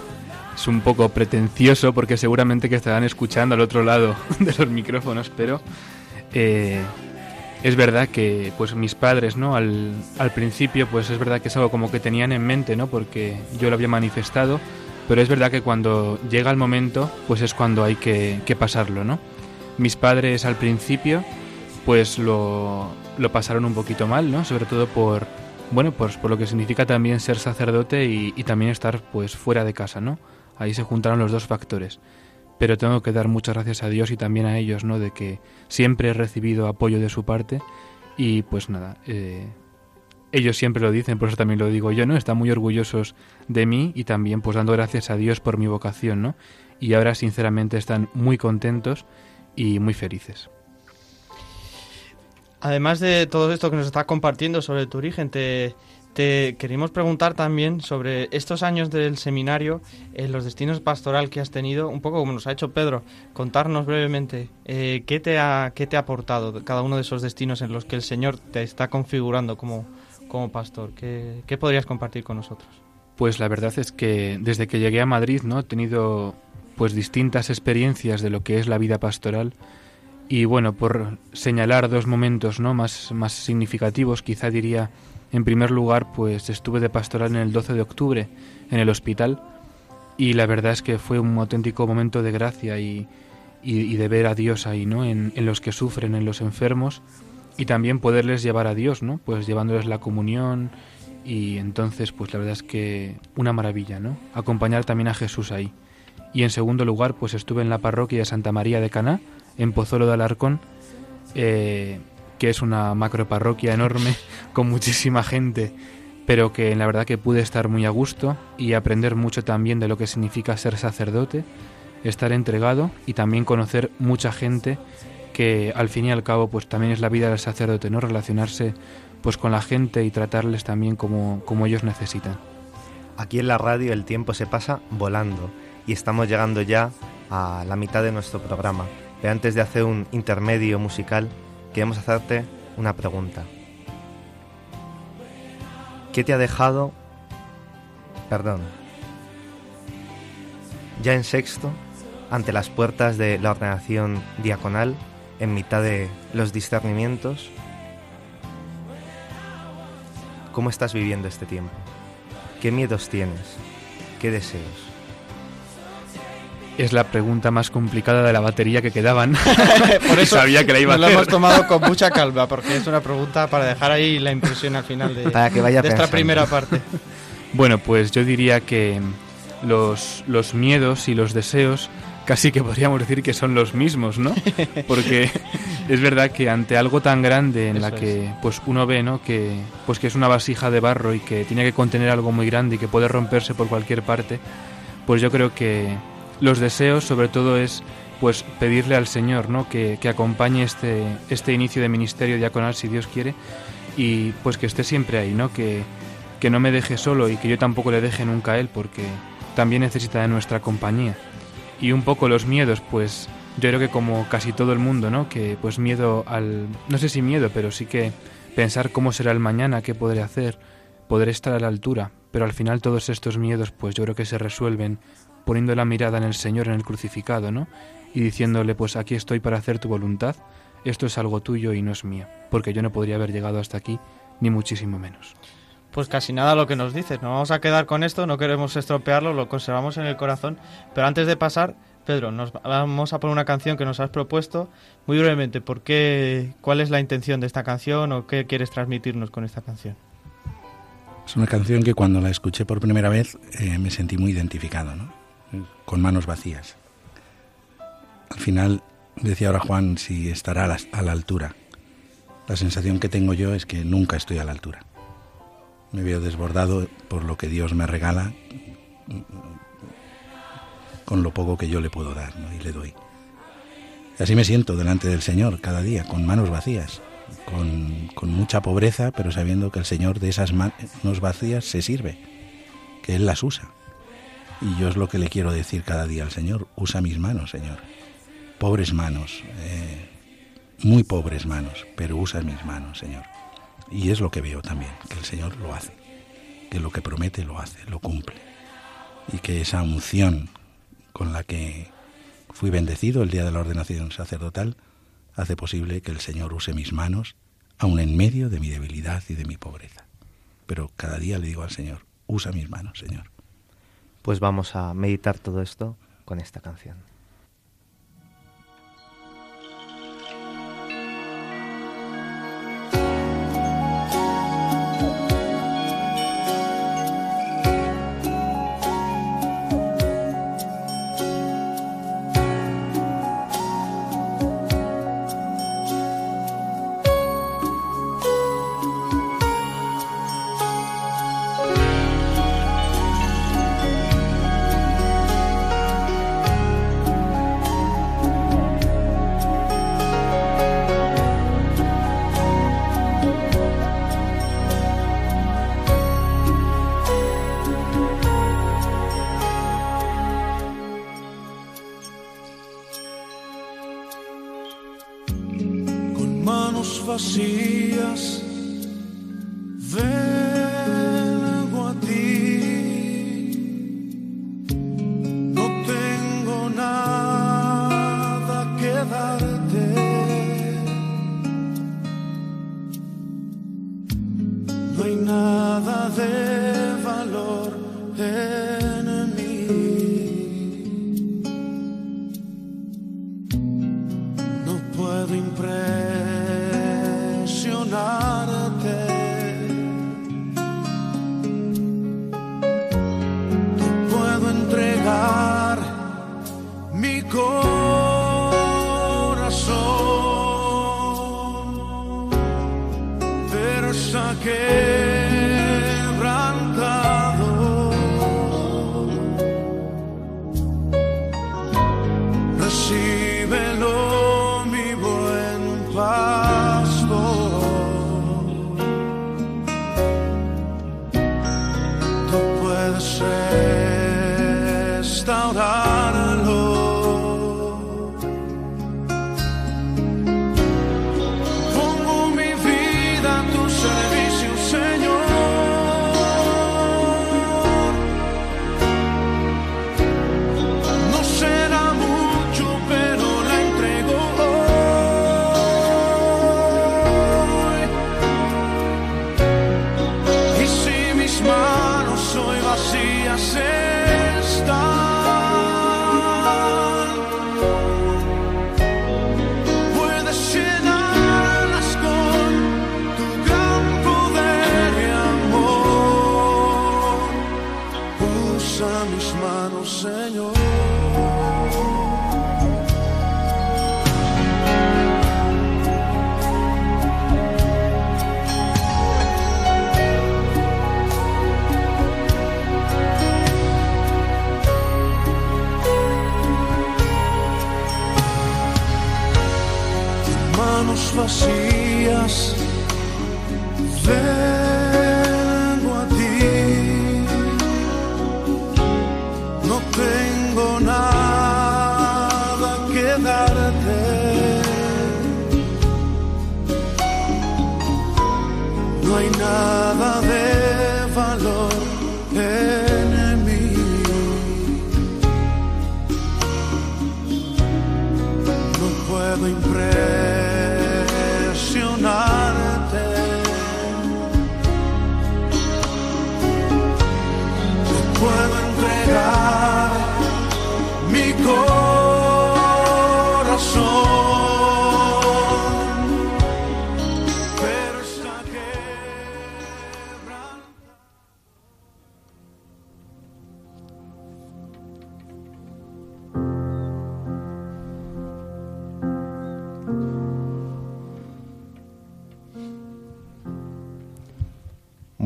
Es un poco pretencioso porque seguramente que estarán escuchando al otro lado [LAUGHS] de los micrófonos, pero eh, es verdad que pues mis padres, ¿no? Al, principio pues es verdad que es algo como que tenían en mente, ¿no? Porque yo lo había manifestado, pero es verdad que cuando llega el momento pues es cuando hay que, pasarlo, ¿no? Mis padres al principio pues lo, lo pasaron un poquito mal, ¿no? Sobre todo por, bueno, pues por lo que significa también ser sacerdote y, y, también estar pues fuera de casa, ¿no? Ahí se juntaron los dos factores. Pero tengo que dar muchas gracias a Dios y también a ellos, ¿no? De que siempre he recibido apoyo de su parte y pues nada, eh, ellos siempre lo dicen, por eso también lo digo yo, ¿no? Están muy orgullosos de mí y también pues dando gracias a Dios por mi vocación, ¿no? Y ahora sinceramente están muy contentos y muy felices. Además de todo esto que nos está compartiendo sobre tu origen, te, te queríamos preguntar también sobre estos años del seminario, eh, los destinos pastoral que has tenido, un poco como nos ha hecho Pedro, contarnos brevemente eh, qué, te ha, qué te ha aportado cada uno de esos destinos en los que el Señor te está configurando como, como pastor. ¿Qué, ¿Qué podrías compartir con nosotros? Pues la verdad es que desde que llegué a Madrid no he tenido pues distintas experiencias de lo que es la vida pastoral y bueno, por señalar dos momentos ¿no? más, más significativos, quizá diría, en primer lugar, pues estuve de pastoral en el 12 de octubre en el hospital y la verdad es que fue un auténtico momento de gracia y, y, de ver a Dios ahí, ¿no? En, en, los que sufren, en los enfermos y también poderles llevar a Dios, ¿no? Pues llevándoles la comunión y entonces, pues la verdad es que una maravilla, ¿no? Acompañar también a Jesús ahí. Y en segundo lugar, pues estuve en la parroquia de Santa María de Caná, en Pozuelo de Alarcón, eh, que es una macroparroquia enorme, [LAUGHS] con muchísima gente, pero que la verdad que pude estar muy a gusto y aprender mucho también de lo que significa ser sacerdote, estar entregado y también conocer mucha gente que al fin y al cabo pues también es la vida del sacerdote, ¿no? Relacionarse pues con la gente y tratarles también como, como ellos necesitan. Aquí en la radio el tiempo se pasa volando y estamos llegando ya a la mitad de nuestro programa. Pero antes de hacer un intermedio musical, queremos hacerte una pregunta. ¿Qué te ha dejado... Perdón. Ya en sexto, ante las puertas de la ordenación diaconal, en mitad de los discernimientos, ¿cómo estás viviendo este tiempo? ¿Qué miedos tienes? ¿Qué deseos? Es la pregunta más complicada de la batería que quedaban. [LAUGHS] Por eso sabía que la iba a hacer. hemos tomado con mucha calma, porque es una pregunta para dejar ahí la impresión al final de, que vaya esta primera parte. Bueno, pues yo diría que los, los miedos y los deseos casi que podríamos decir que son los mismos, ¿no? [LAUGHS] Porque es verdad que ante algo tan grande en la que pues uno ve, ¿no? Que pues que es una vasija de barro y que tiene que contener algo muy grande y que puede romperse por cualquier parte, pues yo creo que los deseos sobre todo es pues pedirle al Señor, ¿no? Que, que acompañe este este inicio de ministerio diaconal si Dios quiere y pues que esté siempre ahí, ¿no? Que que no me deje solo y que yo tampoco le deje nunca a él porque también necesita de nuestra compañía. Y un poco los miedos, pues yo creo que como casi todo el mundo, ¿no? Que pues miedo al... no sé si miedo, pero sí que pensar cómo será el mañana, qué podré hacer, poder estar a la altura. Pero al final todos estos miedos, pues yo creo que se resuelven poniendo la mirada en el Señor, en el crucificado, ¿no? Y diciéndole, pues aquí estoy para hacer tu voluntad, esto es algo tuyo y no es mío, porque yo no podría haber llegado hasta aquí, ni muchísimo menos. Pues casi nada lo que nos dices. Nos vamos a quedar con esto, no queremos estropearlo, lo conservamos en el corazón. Pero antes de pasar, Pedro, nos vamos a poner una canción que nos has propuesto. Muy brevemente, ¿por qué, ¿cuál es la intención de esta canción o qué quieres transmitirnos con esta canción? Es una canción que cuando la escuché por primera vez eh, me sentí muy identificado, ¿no? Con manos vacías. Al final, decía ahora Juan, si estará a la, altura. La sensación que tengo yo es que nunca estoy a la altura me veo desbordado por lo que Dios me regala con lo poco que yo le puedo dar y le doy. Así me siento delante del Señor cada día, con manos vacías, con mucha pobreza, pero sabiendo que el Señor de esas manos vacías se sirve, que Él las usa. Y yo es lo que le quiero decir cada día al Señor, usa mis manos, Señor. Pobres manos, eh, muy pobres manos, pero usa mis manos, Señor. Y es lo que veo también, que el Señor lo hace, que lo que promete lo hace, lo cumple. Y que esa unción con la que fui bendecido el día de la ordenación sacerdotal hace posible que el Señor use mis manos, aun en medio de mi debilidad y de mi pobreza. Pero cada día le digo al Señor, usa mis manos, Señor. Pues vamos a meditar todo esto con esta canción. now. No hay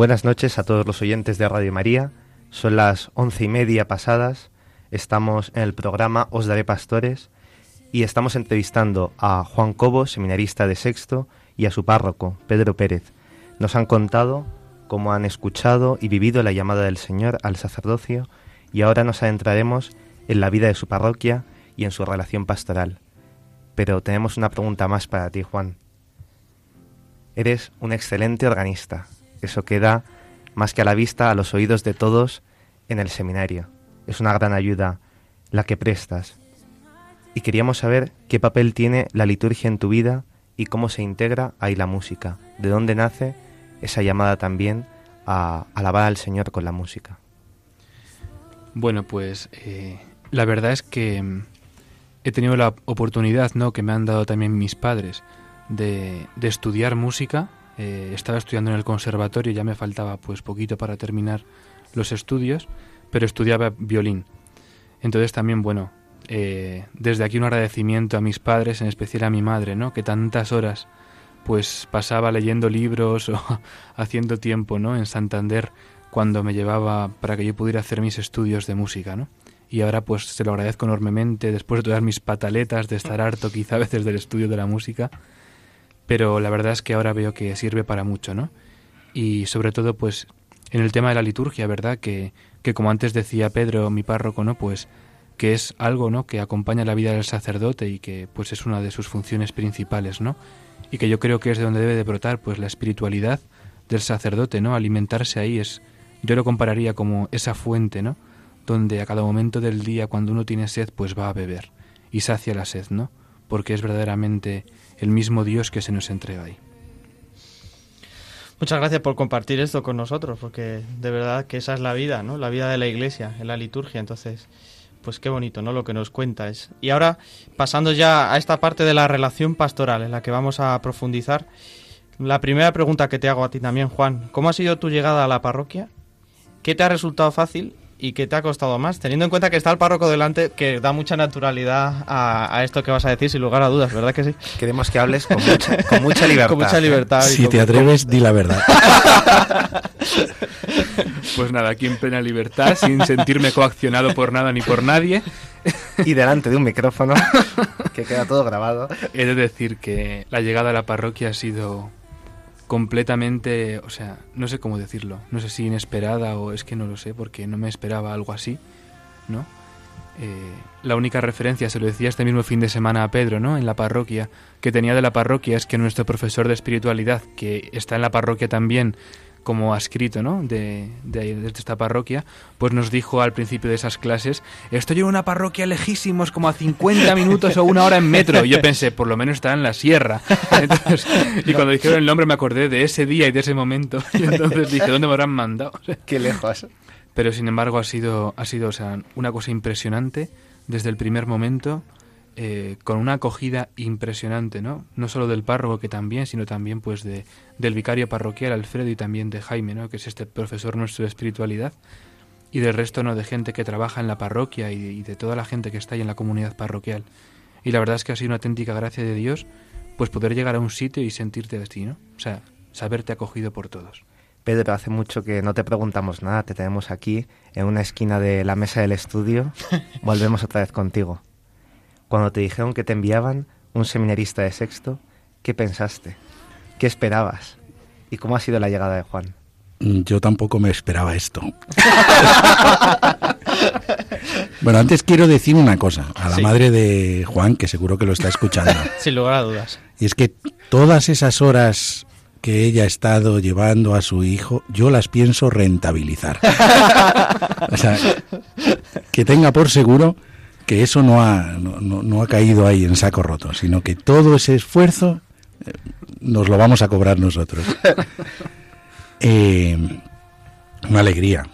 Buenas noches a todos los oyentes de Radio María. Son las once y media pasadas. Estamos en el programa Os Daré Pastores y estamos entrevistando a Juan Cobo, seminarista de sexto, y a su párroco, Pedro Pérez. Nos han contado cómo han escuchado y vivido la llamada del Señor al sacerdocio y ahora nos adentraremos en la vida de su parroquia y en su relación pastoral. Pero tenemos una pregunta más para ti, Juan. Eres un excelente organista. Eso queda más que a la vista a los oídos de todos en el seminario. Es una gran ayuda la que prestas. Y queríamos saber qué papel tiene la liturgia en tu vida y cómo se integra ahí la música. ¿De dónde nace esa llamada también a alabar al Señor con la música? Bueno, pues eh, la verdad es que mm, he tenido la oportunidad, ¿no? Que me han dado también mis padres de, de estudiar música. Eh, estaba estudiando en el conservatorio, ya me faltaba pues poquito para terminar los estudios, pero estudiaba violín. Entonces también, bueno, eh, desde aquí un agradecimiento a mis padres, en especial a mi madre, ¿no? Que tantas horas pues pasaba leyendo libros [LAUGHS] o haciendo tiempo, ¿no? En Santander cuando me llevaba para que yo pudiera hacer mis estudios de música, ¿no? Y ahora pues se lo agradezco enormemente después de todas mis pataletas, de estar harto quizá a veces del estudio de la música, pero la verdad es que ahora veo que sirve para mucho, ¿no? Y sobre todo pues en el tema de la liturgia, ¿verdad? Que, que como antes decía Pedro, mi párroco, ¿no? Pues que es algo, ¿no? Que acompaña la vida del sacerdote y que pues es una de sus funciones principales, ¿no? Y que yo creo que es de donde debe de brotar pues la espiritualidad del sacerdote, ¿no? Alimentarse ahí es yo lo compararía como esa fuente, ¿no? Donde a cada momento del día cuando uno tiene sed pues va a beber y sacia la sed, ¿no? Porque es verdaderamente el mismo Dios que se nos entrega ahí. Muchas gracias por compartir esto con nosotros, porque de verdad que esa es la vida, ¿no? La vida de la iglesia, en la liturgia. Entonces, pues qué bonito, ¿no? Lo que nos cuenta es. Y ahora, pasando ya a esta parte de la relación pastoral, en la que vamos a profundizar, la primera pregunta que te hago a ti también, Juan, ¿cómo ha sido tu llegada a la parroquia? ¿Qué te ha resultado fácil y qué te ha costado más? Teniendo en cuenta que está el párroco delante, que da mucha naturalidad a, a esto que vas a decir, sin lugar a dudas, ¿verdad que sí? Queremos que hables con mucha, con mucha [LAUGHS] libertad. Con mucha libertad. y Si con- te atreves, di la verdad. [LAUGHS] Pues nada, aquí en plena libertad, sin sentirme coaccionado por nada ni por nadie, Y delante de un micrófono, [LAUGHS] que queda todo grabado. he de decir que la llegada a la parroquia ha sido completamente, o sea, no sé cómo decirlo, no sé si inesperada o es que no lo sé, porque no me esperaba algo así, ¿no? Eh, la única referencia, se lo decía este mismo fin de semana a Pedro, ¿no? En la parroquia, que tenía de la parroquia es que nuestro profesor de espiritualidad, que está en la parroquia también, como adscrito, ¿no? De, de, de esta parroquia, pues nos dijo al principio de esas clases, estoy en una parroquia lejísimos, como a 50 minutos o una hora en metro. Y yo pensé, por lo menos está en la sierra. [LAUGHS] Entonces, y cuando dijeron el nombre me acordé de ese día y de ese momento. [LAUGHS] Y entonces dije, ¿dónde me habrán mandado? [LAUGHS] Qué lejos. Pero sin embargo ha sido, ha sido o sea, una cosa impresionante desde el primer momento, eh, con una acogida impresionante, ¿no? No solo del párroco que también, sino también pues de, del vicario parroquial Alfredo y también de Jaime, ¿no? Que es este profesor nuestro de espiritualidad y del resto, ¿no? De gente que trabaja en la parroquia y, y de toda la gente que está ahí en la comunidad parroquial. Y la verdad es que ha sido una auténtica gracia de Dios, pues poder llegar a un sitio y sentirte así, ¿no? O sea, saberte acogido por todos. Pedro, hace mucho que no te preguntamos nada, te tenemos aquí en una esquina de la mesa del estudio. [LAUGHS] Volvemos otra vez contigo. Cuando te dijeron que te enviaban un seminarista de sexto, ¿Qué pensaste? ¿Qué esperabas? ¿Y cómo ha sido la llegada de Juan? Mm, Yo tampoco me esperaba esto. [LAUGHS] bueno, antes quiero decir una cosa a la Sí. madre de Juan, que seguro que lo está escuchando. [LAUGHS] Sin lugar a dudas. Y es que todas esas horas que ella ha estado llevando a su hijo, yo las pienso rentabilizar. [LAUGHS] o sea, que tenga por seguro que eso no ha, no, no- no ha caído ahí en saco roto, sino que todo ese esfuerzo eh, nos lo vamos a cobrar nosotros. [LAUGHS] Eh, una alegría.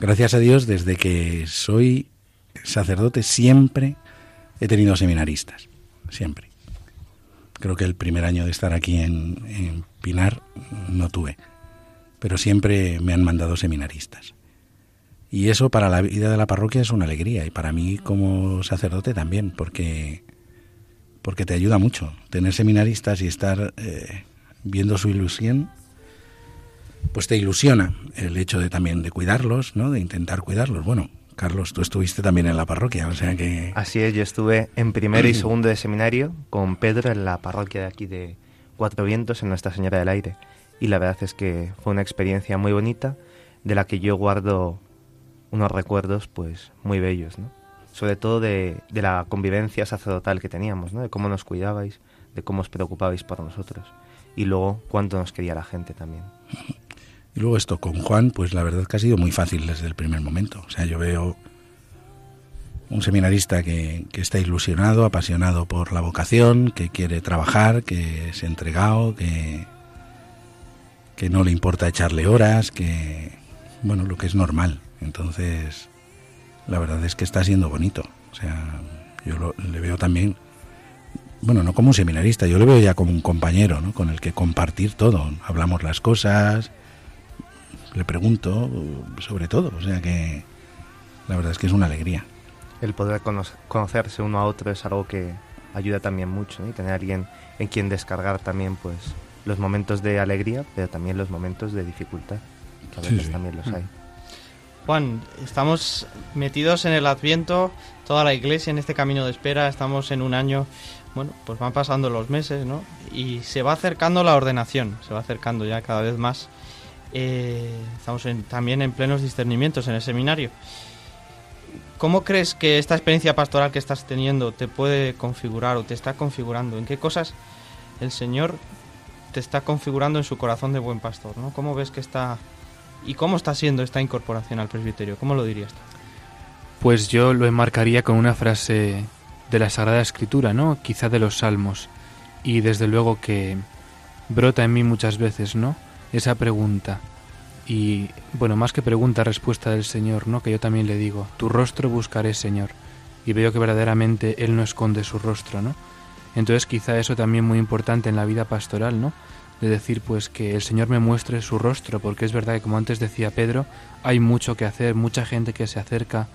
Gracias a Dios, desde que soy sacerdote siempre he tenido seminaristas, siempre. Creo que el primer año de estar aquí en, en Pinar no tuve, pero siempre me han mandado seminaristas. Y eso para la vida de la parroquia es una alegría y para mí como sacerdote también, porque, porque te ayuda mucho tener seminaristas y estar eh, viendo su ilusión, pues te ilusiona el hecho de también de cuidarlos, ¿no? De intentar cuidarlos. Bueno, Carlos, tú estuviste también en la parroquia, o sea que Así es, yo estuve en primero y [CLEARS THROAT] segundo de seminario con Pedro en la parroquia de aquí de Cuatro Vientos en Nuestra Señora del Aire. Y la verdad es que fue una experiencia muy bonita de la que yo guardo unos recuerdos pues muy bellos, ¿no? Sobre todo de, de la convivencia sacerdotal que teníamos, ¿no? De cómo nos cuidabais, de cómo os preocupabais por nosotros. Y luego cuánto nos quería la gente también. Y luego esto con Juan, pues la verdad que ha sido muy fácil desde el primer momento. O sea, yo veo un seminarista que, que está ilusionado, apasionado por la vocación, que quiere trabajar, que es entregado, que, que no le importa echarle horas, que, bueno, lo que es normal. Entonces, la verdad es que está siendo bonito. O sea, yo lo- le veo también, bueno, no como un seminarista, yo le veo ya como un compañero, ¿no? Con el que compartir todo. Hablamos las cosas, le pregunto sobre todo. O sea que la verdad es que es una alegría. El poder cono- conocerse uno a otro es algo que ayuda también mucho, ¿no? Y tener alguien en quien descargar también, pues, los momentos de alegría, pero también los momentos de dificultad, que a Sí, veces sí. también los hay. Juan, estamos metidos en el Adviento, toda la iglesia en este camino de espera, estamos en un año, bueno, pues van pasando los meses, ¿no? Y se va acercando la ordenación, se va acercando ya cada vez más. Eh, estamos en- también en plenos discernimientos en el seminario. ¿Cómo crees que esta experiencia pastoral que estás teniendo te puede configurar o te está configurando? ¿En qué cosas el Señor te está configurando en su corazón de buen pastor? ¿no? ¿Cómo ves que está y cómo está siendo esta incorporación al presbiterio? ¿Cómo lo dirías? Pues yo lo enmarcaría con una frase de la Sagrada Escritura, ¿no? Quizá de los Salmos. Y desde luego que brota en mí muchas veces, ¿no? Esa pregunta. Y bueno, más que pregunta, respuesta del Señor, ¿no? Que yo también le digo, tu rostro buscaré, Señor. Y veo que verdaderamente Él no esconde su rostro, ¿no? Entonces quizá eso también muy importante en la vida pastoral, ¿no? De decir pues que el Señor me muestre su rostro, porque es verdad que como antes decía Pedro, hay mucho que hacer, mucha gente que se acerca,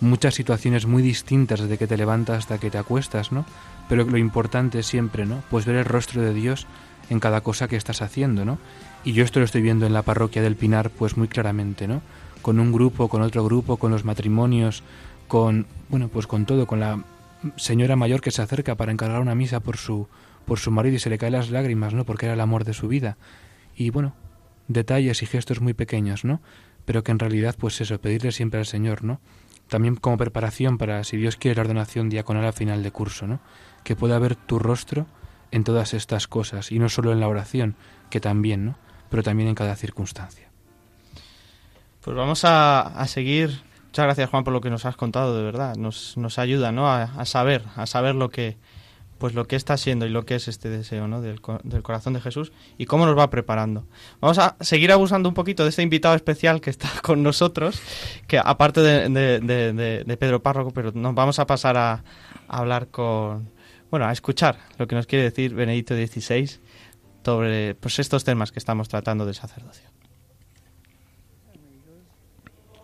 muchas situaciones muy distintas desde que te levantas hasta que te acuestas, ¿no? Pero lo importante siempre, ¿no? Pues ver el rostro de Dios en cada cosa que estás haciendo, ¿no? Y yo esto lo estoy viendo en la parroquia del Pinar, pues muy claramente, ¿no? Con un grupo, con otro grupo, con los matrimonios, con, bueno, pues con todo, con la señora mayor que se acerca para encargar una misa por su, por su marido y se le caen las lágrimas, ¿no? Porque era el amor de su vida. Y bueno, detalles y gestos muy pequeños, ¿no? Pero que en realidad, pues eso, pedirle siempre al Señor, ¿no? También como preparación para, si Dios quiere, la ordenación diaconal a final de curso, ¿no? Que pueda ver tu rostro en todas estas cosas, y no solo en la oración, que también, ¿no? Pero también en cada circunstancia. Pues vamos a, a seguir. Muchas gracias Juan por lo que nos has contado, de verdad. Nos, nos ayuda, ¿no? A, a saber, a saber lo que, pues lo que está siendo y lo que es este deseo, ¿no? Del, del corazón de Jesús y cómo nos va preparando. Vamos a seguir abusando un poquito de este invitado especial que está [LAUGHS] con nosotros, que aparte de, de- Pedro Párroco, pero nos vamos a pasar a, hablar con, bueno, a escuchar lo que nos quiere decir Benedicto XVI sobre, pues estos temas que estamos tratando del sacerdocio.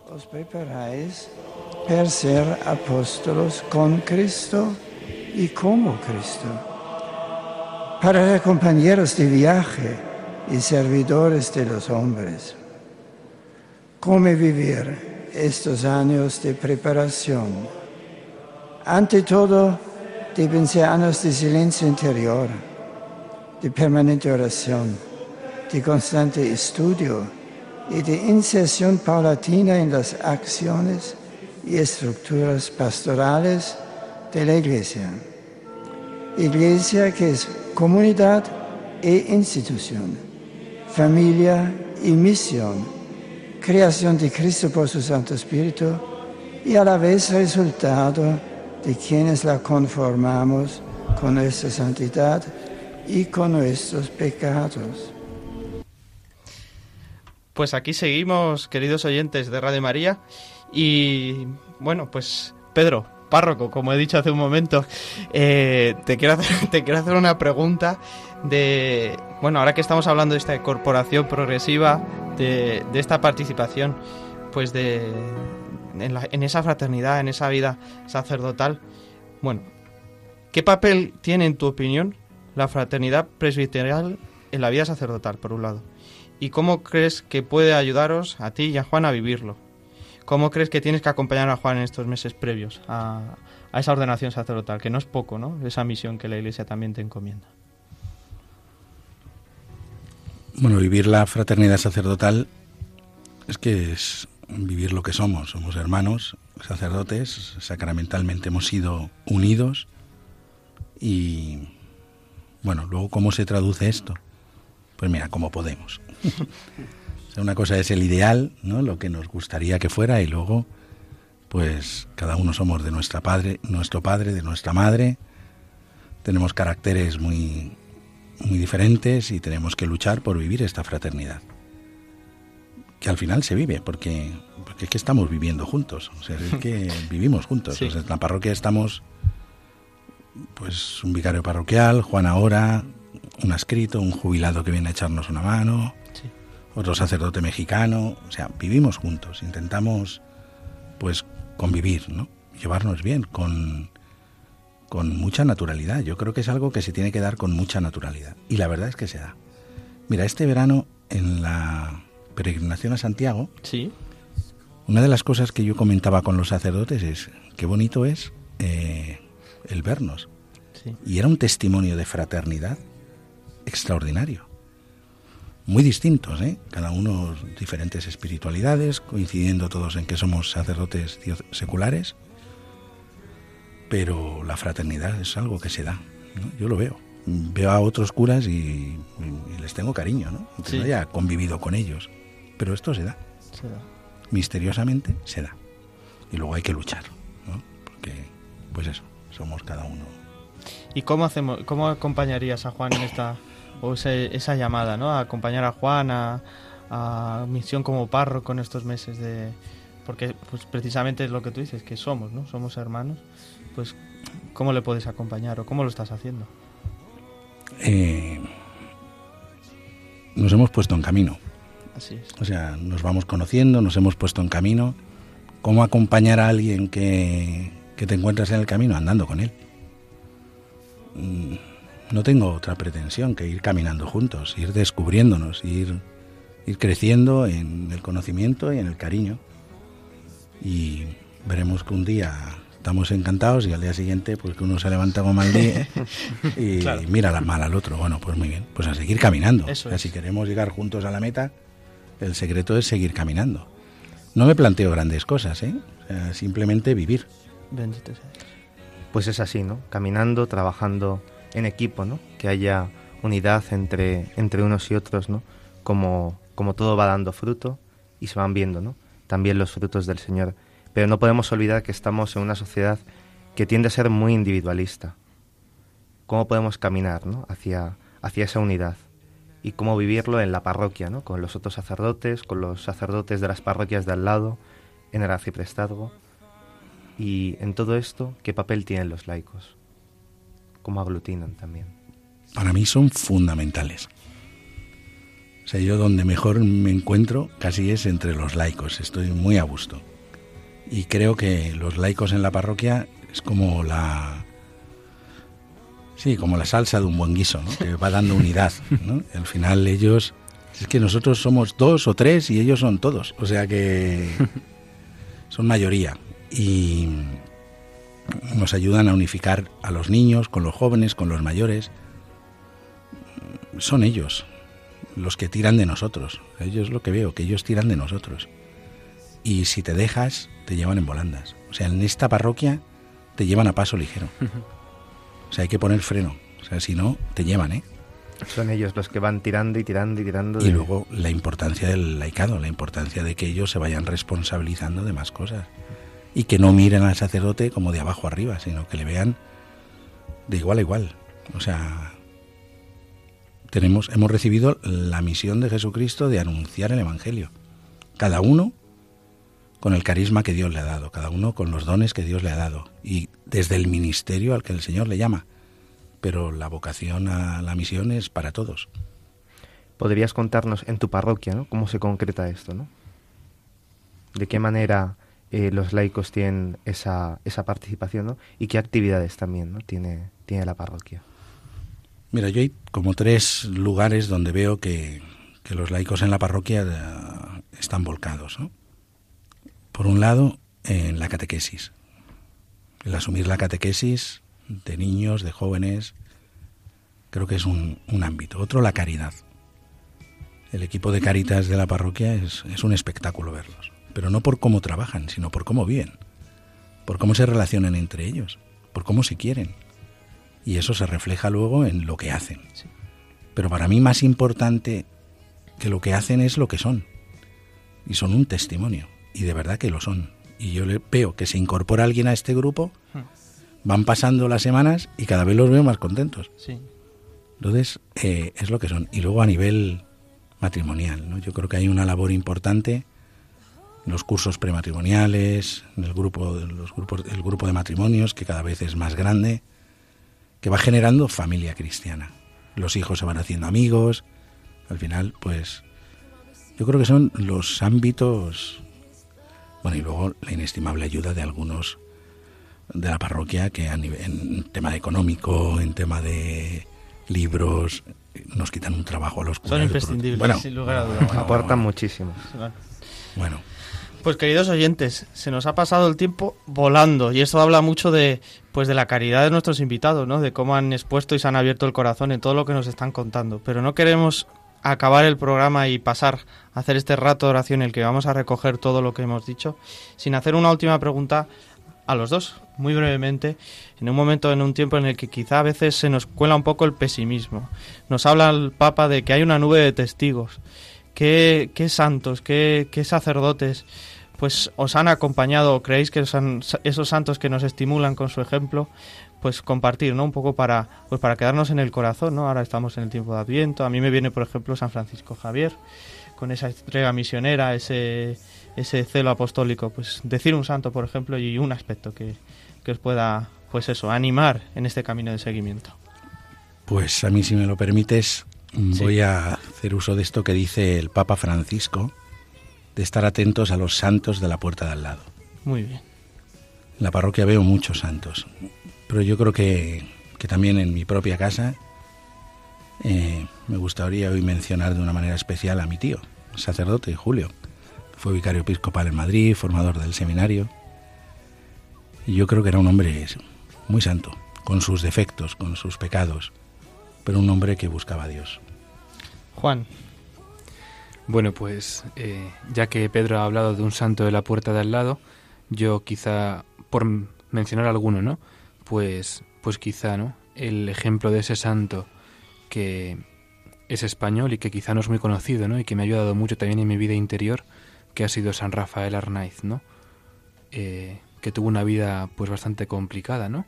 Os preparáis per ser apóstolos con Cristo y como Cristo, para compañeros de viaje y servidores de los hombres. ¿Cómo vivir estos años de preparación? Ante todo, deben ser años de silencio interior, de permanente oración, de constante estudio y de inserción paulatina en las acciones y estructuras pastorales de la Iglesia. Iglesia que es comunidad e institución, familia y misión, creación de Cristo por su Santo Espíritu y a la vez resultado de quienes la conformamos con nuestra santidad y con nuestros pecados. Pues aquí seguimos, queridos oyentes de Radio María. Y bueno, pues Pedro, párroco, como he dicho hace un momento, eh, te, quiero hacer, [LAUGHS] te quiero hacer una pregunta de, bueno, ahora que estamos hablando de esta incorporación progresiva, de, de esta participación, pues de, en, la- en esa fraternidad, en esa vida sacerdotal, bueno, ¿qué papel tiene, en tu opinión, la fraternidad presbiterial en la vida sacerdotal, por un lado? ¿Y cómo crees que puede ayudaros a ti y a Juan a vivirlo? ¿Cómo crees que tienes que acompañar a Juan en estos meses previos a, a esa ordenación sacerdotal? Que no es poco, ¿no? Esa misión que la Iglesia también te encomienda. Bueno, vivir la fraternidad sacerdotal es que es vivir lo que somos. Somos hermanos, sacerdotes, sacramentalmente hemos sido unidos y bueno, luego cómo se traduce esto? Pues mira, como podemos. [LAUGHS] Una cosa es el ideal, ¿no? Lo que nos gustaría que fuera y luego pues cada uno somos de nuestra padre, nuestro padre, de nuestra madre. Tenemos caracteres muy muy diferentes y tenemos que luchar por vivir esta fraternidad. Que al final se vive, porque, porque es que estamos viviendo juntos, o sea, es que [LAUGHS] vivimos juntos. Sí. En la parroquia estamos, pues, un vicario parroquial, Juan ahora, un adscrito, un jubilado que viene a echarnos una mano. Otro sacerdote mexicano, o sea, vivimos juntos, intentamos, pues, convivir, ¿no? Llevarnos bien, con, con mucha naturalidad. Yo creo que es algo que se tiene que dar con mucha naturalidad. Y la verdad es que se da. Mira, este verano en la peregrinación a Santiago, Sí. una de las cosas que yo comentaba con los sacerdotes es qué bonito es eh, el vernos. Sí. Y era un testimonio de fraternidad extraordinario. Muy distintos, ¿eh? Cada uno diferentes espiritualidades, coincidiendo todos en que somos sacerdotes seculares, pero la fraternidad es algo que se da, ¿no? Yo lo veo. Veo a otros curas y, y les tengo cariño, ¿no? Aunque Sí. no haya convivido con ellos. Pero esto se da, se da. misteriosamente se da. Y luego hay que luchar, ¿no? Porque, pues eso, somos cada uno ¿Y cómo hacemos, cómo acompañarías a Juan en esta o ese- esa llamada, ¿no? A acompañar a Juan a, a misión como párroco en estos meses de porque pues precisamente es lo que tú dices que somos, ¿no? Somos hermanos. Pues ¿cómo le puedes acompañar o cómo lo estás haciendo? eh, nos hemos puesto en camino. Así es. O sea, nos vamos conociendo, nos hemos puesto en camino. ¿Cómo acompañar a alguien que, que te encuentras en el camino? Andando con él. Mm, No tengo otra pretensión que ir caminando juntos, ir descubriéndonos, ir, ir creciendo en el conocimiento y en el cariño. Y veremos que un día estamos encantados y al día siguiente pues que uno se levanta con mal día [LAUGHS] y Claro. mira la mal al otro. Bueno, pues muy bien, pues a seguir caminando. Eso O sea, es. Si queremos llegar juntos a la meta, el secreto es seguir caminando. No me planteo grandes cosas, ¿eh? O sea, simplemente vivir. Bendito sea. Pues es así, ¿no? Caminando, trabajando en equipo, ¿no? Que haya unidad entre, entre unos y otros, ¿no? Como, como todo va dando fruto y se van viendo, ¿no? También los frutos del Señor. Pero no podemos olvidar que estamos en una sociedad que tiende a ser muy individualista. ¿Cómo podemos caminar, ¿no? Hacia, hacia esa unidad y cómo vivirlo en la parroquia, ¿no? Con los otros sacerdotes, con los sacerdotes de las parroquias de al lado, en el arciprestazgo. Y en todo esto, ¿qué papel tienen los laicos? ¿Cómo aglutinan también? Para mí son fundamentales. O sea, yo donde mejor me encuentro casi es entre los laicos. Estoy muy a gusto. Y creo que los laicos en la parroquia es como la... Sí, como la salsa de un buen guiso, ¿no? que va dando unidad. ¿no? [LAUGHS] Al final ellos... Es que nosotros somos dos o tres y ellos son todos. O sea que [LAUGHS] son mayoría. Y nos ayudan a unificar a los niños, con los jóvenes, con los mayores. son ellos los que tiran de nosotros. Ellos lo que veo, que ellos tiran de nosotros. Y si te dejas, te llevan en volandas. O sea, en esta parroquia te llevan a paso ligero. O sea, hay que poner freno. O sea, si no, te llevan, ¿eh? Son ellos los que van tirando y tirando y tirando. Y luego la importancia del laicado, la importancia de que ellos se vayan responsabilizando de más cosas. Y que no miren al sacerdote como de abajo arriba, sino que le vean de igual a igual. O sea, tenemos, hemos recibido la misión de Jesucristo de anunciar el Evangelio. Cada uno con el carisma que Dios le ha dado, cada uno con los dones que Dios le ha dado. Y desde el ministerio al que el Señor le llama. Pero la vocación a la misión es para todos. Podrías contarnos en tu parroquia, ¿no? ¿Cómo se concreta esto, ¿no? ¿De qué manera eh, los laicos tienen esa, esa participación, ¿no? Y qué actividades también, ¿no? Tiene, tiene la parroquia. Mira, yo hay como tres lugares donde veo que, que los laicos en la parroquia eh, están volcados. Por un lado, en la catequesis. El asumir la catequesis de niños, de jóvenes, creo que es un, un ámbito. Otro, la caridad. El equipo de caritas de la parroquia es, es un espectáculo verlos. Pero no por cómo trabajan, sino por cómo viven. Por cómo se relacionan entre ellos. Por cómo se quieren y eso se refleja luego en lo que hacen. Pero para mí más importante que lo que hacen es lo que son. Y son un testimonio. Y de verdad que lo son. Y yo le veo que se incorpora alguien a este grupo, van pasando las semanas y cada vez los veo más contentos. Sí. Entonces, eh, es lo que son. Y luego a nivel matrimonial, ¿no? Yo creo que hay una labor importante los cursos prematrimoniales, en el grupo, los grupos, el grupo de matrimonios, que cada vez es más grande, que va generando familia cristiana. Los hijos se van haciendo amigos. Al final, pues, yo creo que son los ámbitos. Bueno, y luego la inestimable ayuda de algunos de la parroquia que a nivel, en tema económico, en tema de libros, nos quitan un trabajo a los curas. Son de imprescindibles. Bueno, sin lugar a dudas. bueno, Aportan bueno, muchísimo. Bueno, Pues queridos oyentes, se nos ha pasado el tiempo volando y esto habla mucho de pues de la caridad de nuestros invitados, ¿no? De cómo han expuesto y se han abierto el corazón en todo lo que nos están contando, pero no queremos acabar el programa y pasar a hacer este rato de oración en el que vamos a recoger todo lo que hemos dicho sin hacer una última pregunta a los dos, muy brevemente, en un momento, en un tiempo en el que quizá a veces se nos cuela un poco el pesimismo. Nos habla el Papa de que hay una nube de testigos. ¿Qué, qué santos, qué, qué sacerdotes pues os han acompañado creéis que han- esos santos que nos estimulan con su ejemplo pues compartir no un poco para pues para quedarnos en el corazón no ahora estamos en el tiempo de Adviento. A mí me viene por ejemplo San Francisco Javier con esa entrega misionera ese ese celo apostólico. Pues decir un santo por ejemplo y un aspecto que, que os pueda pues eso animar en este camino de seguimiento. Pues a mí, si me lo permites, voy a hacer uso de esto que dice el Papa Francisco, de estar atentos a los santos de la puerta de al lado. muy bien En la parroquia veo muchos santos, pero yo creo que, que también en mi propia casa eh, me gustaría hoy mencionar de una manera especial a mi tío, sacerdote Julio. Fue vicario episcopal en Madrid, formador del seminario. Y yo creo que era un hombre muy santo, con sus defectos, con sus pecados, pero un hombre que buscaba a Dios. Juan Bueno, pues eh, ya que Pedro ha hablado de un santo de la puerta de al lado, yo quizá, por mencionar alguno, ¿no? Pues, pues quizá, ¿no? El ejemplo de ese santo que es español y que quizá no es muy conocido, ¿no? Y que me ha ayudado mucho también en mi vida interior, que ha sido San Rafael Arnaiz, ¿no? Eh, que tuvo una vida pues bastante complicada, ¿no?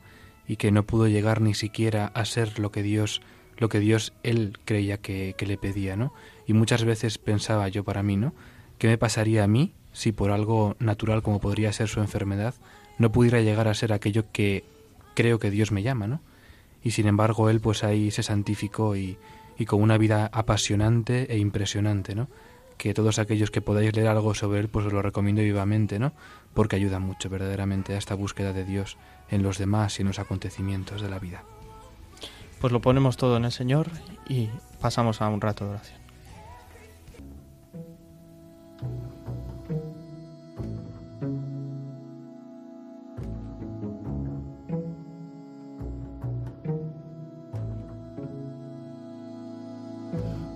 Y que no pudo llegar ni siquiera a ser lo que Dios, lo que Dios él creía que, que le pedía, ¿no? Y muchas veces pensaba yo para mí, ¿no? ¿Qué me pasaría a mí si por algo natural como podría ser su enfermedad no pudiera llegar a ser aquello que creo que Dios me llama, ¿no? Y sin embargo él pues ahí se santificó y, y con una vida apasionante e impresionante, ¿no? Que todos aquellos que podáis leer algo sobre él pues os lo recomiendo vivamente, ¿no? Porque ayuda mucho verdaderamente a esta búsqueda de Dios en los demás y en los acontecimientos de la vida. Pues lo ponemos todo en el Señor y pasamos a un rato de oración.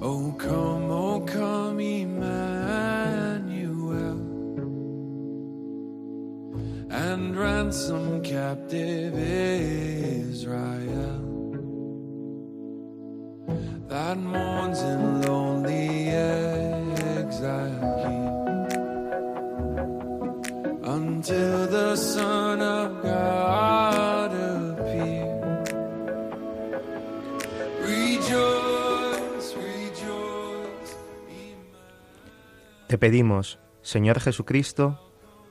Oh, oh, captive Israel Te pedimos, Señor Jesucristo,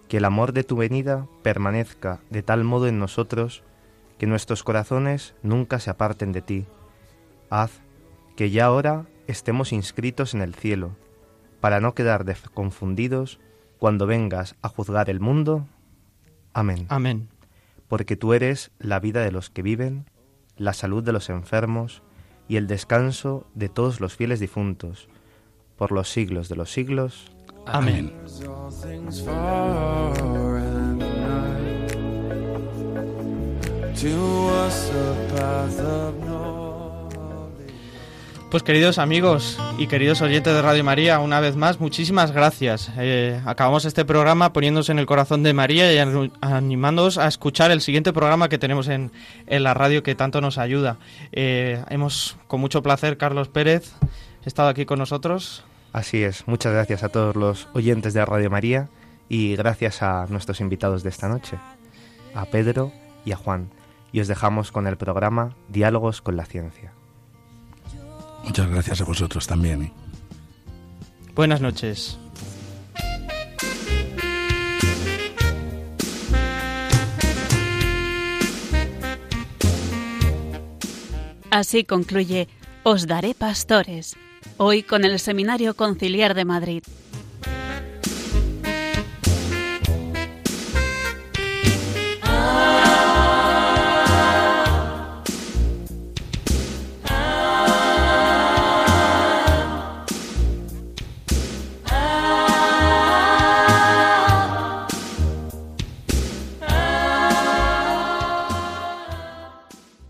que el amor de tu venida permanezca de tal modo en nosotros que nuestros corazones nunca se aparten de ti. Haz que ya ahora estemos inscritos en el cielo, para no quedar confundidos cuando vengas a juzgar el mundo. Amén. Amén. Porque tú eres la vida de los que viven, la salud de los enfermos y el descanso de todos los fieles difuntos, por los siglos de los siglos. Amén. all Pues queridos amigos y queridos oyentes de Radio María, una vez más, muchísimas gracias. Eh, acabamos este programa poniéndose en el corazón de María y animándoos a escuchar el siguiente programa que tenemos en, en la radio que tanto nos ayuda. Eh, hemos, con mucho placer, Carlos Pérez, estado aquí con nosotros. Así es, muchas gracias a todos los oyentes de Radio María y gracias a nuestros invitados de esta noche, a Pedro y a Juan. Y os dejamos con el programa Diálogos con la Ciencia. Muchas gracias a vosotros también. ¿eh? Buenas noches. Así concluye Os daré pastores, hoy con el Seminario Conciliar de Madrid.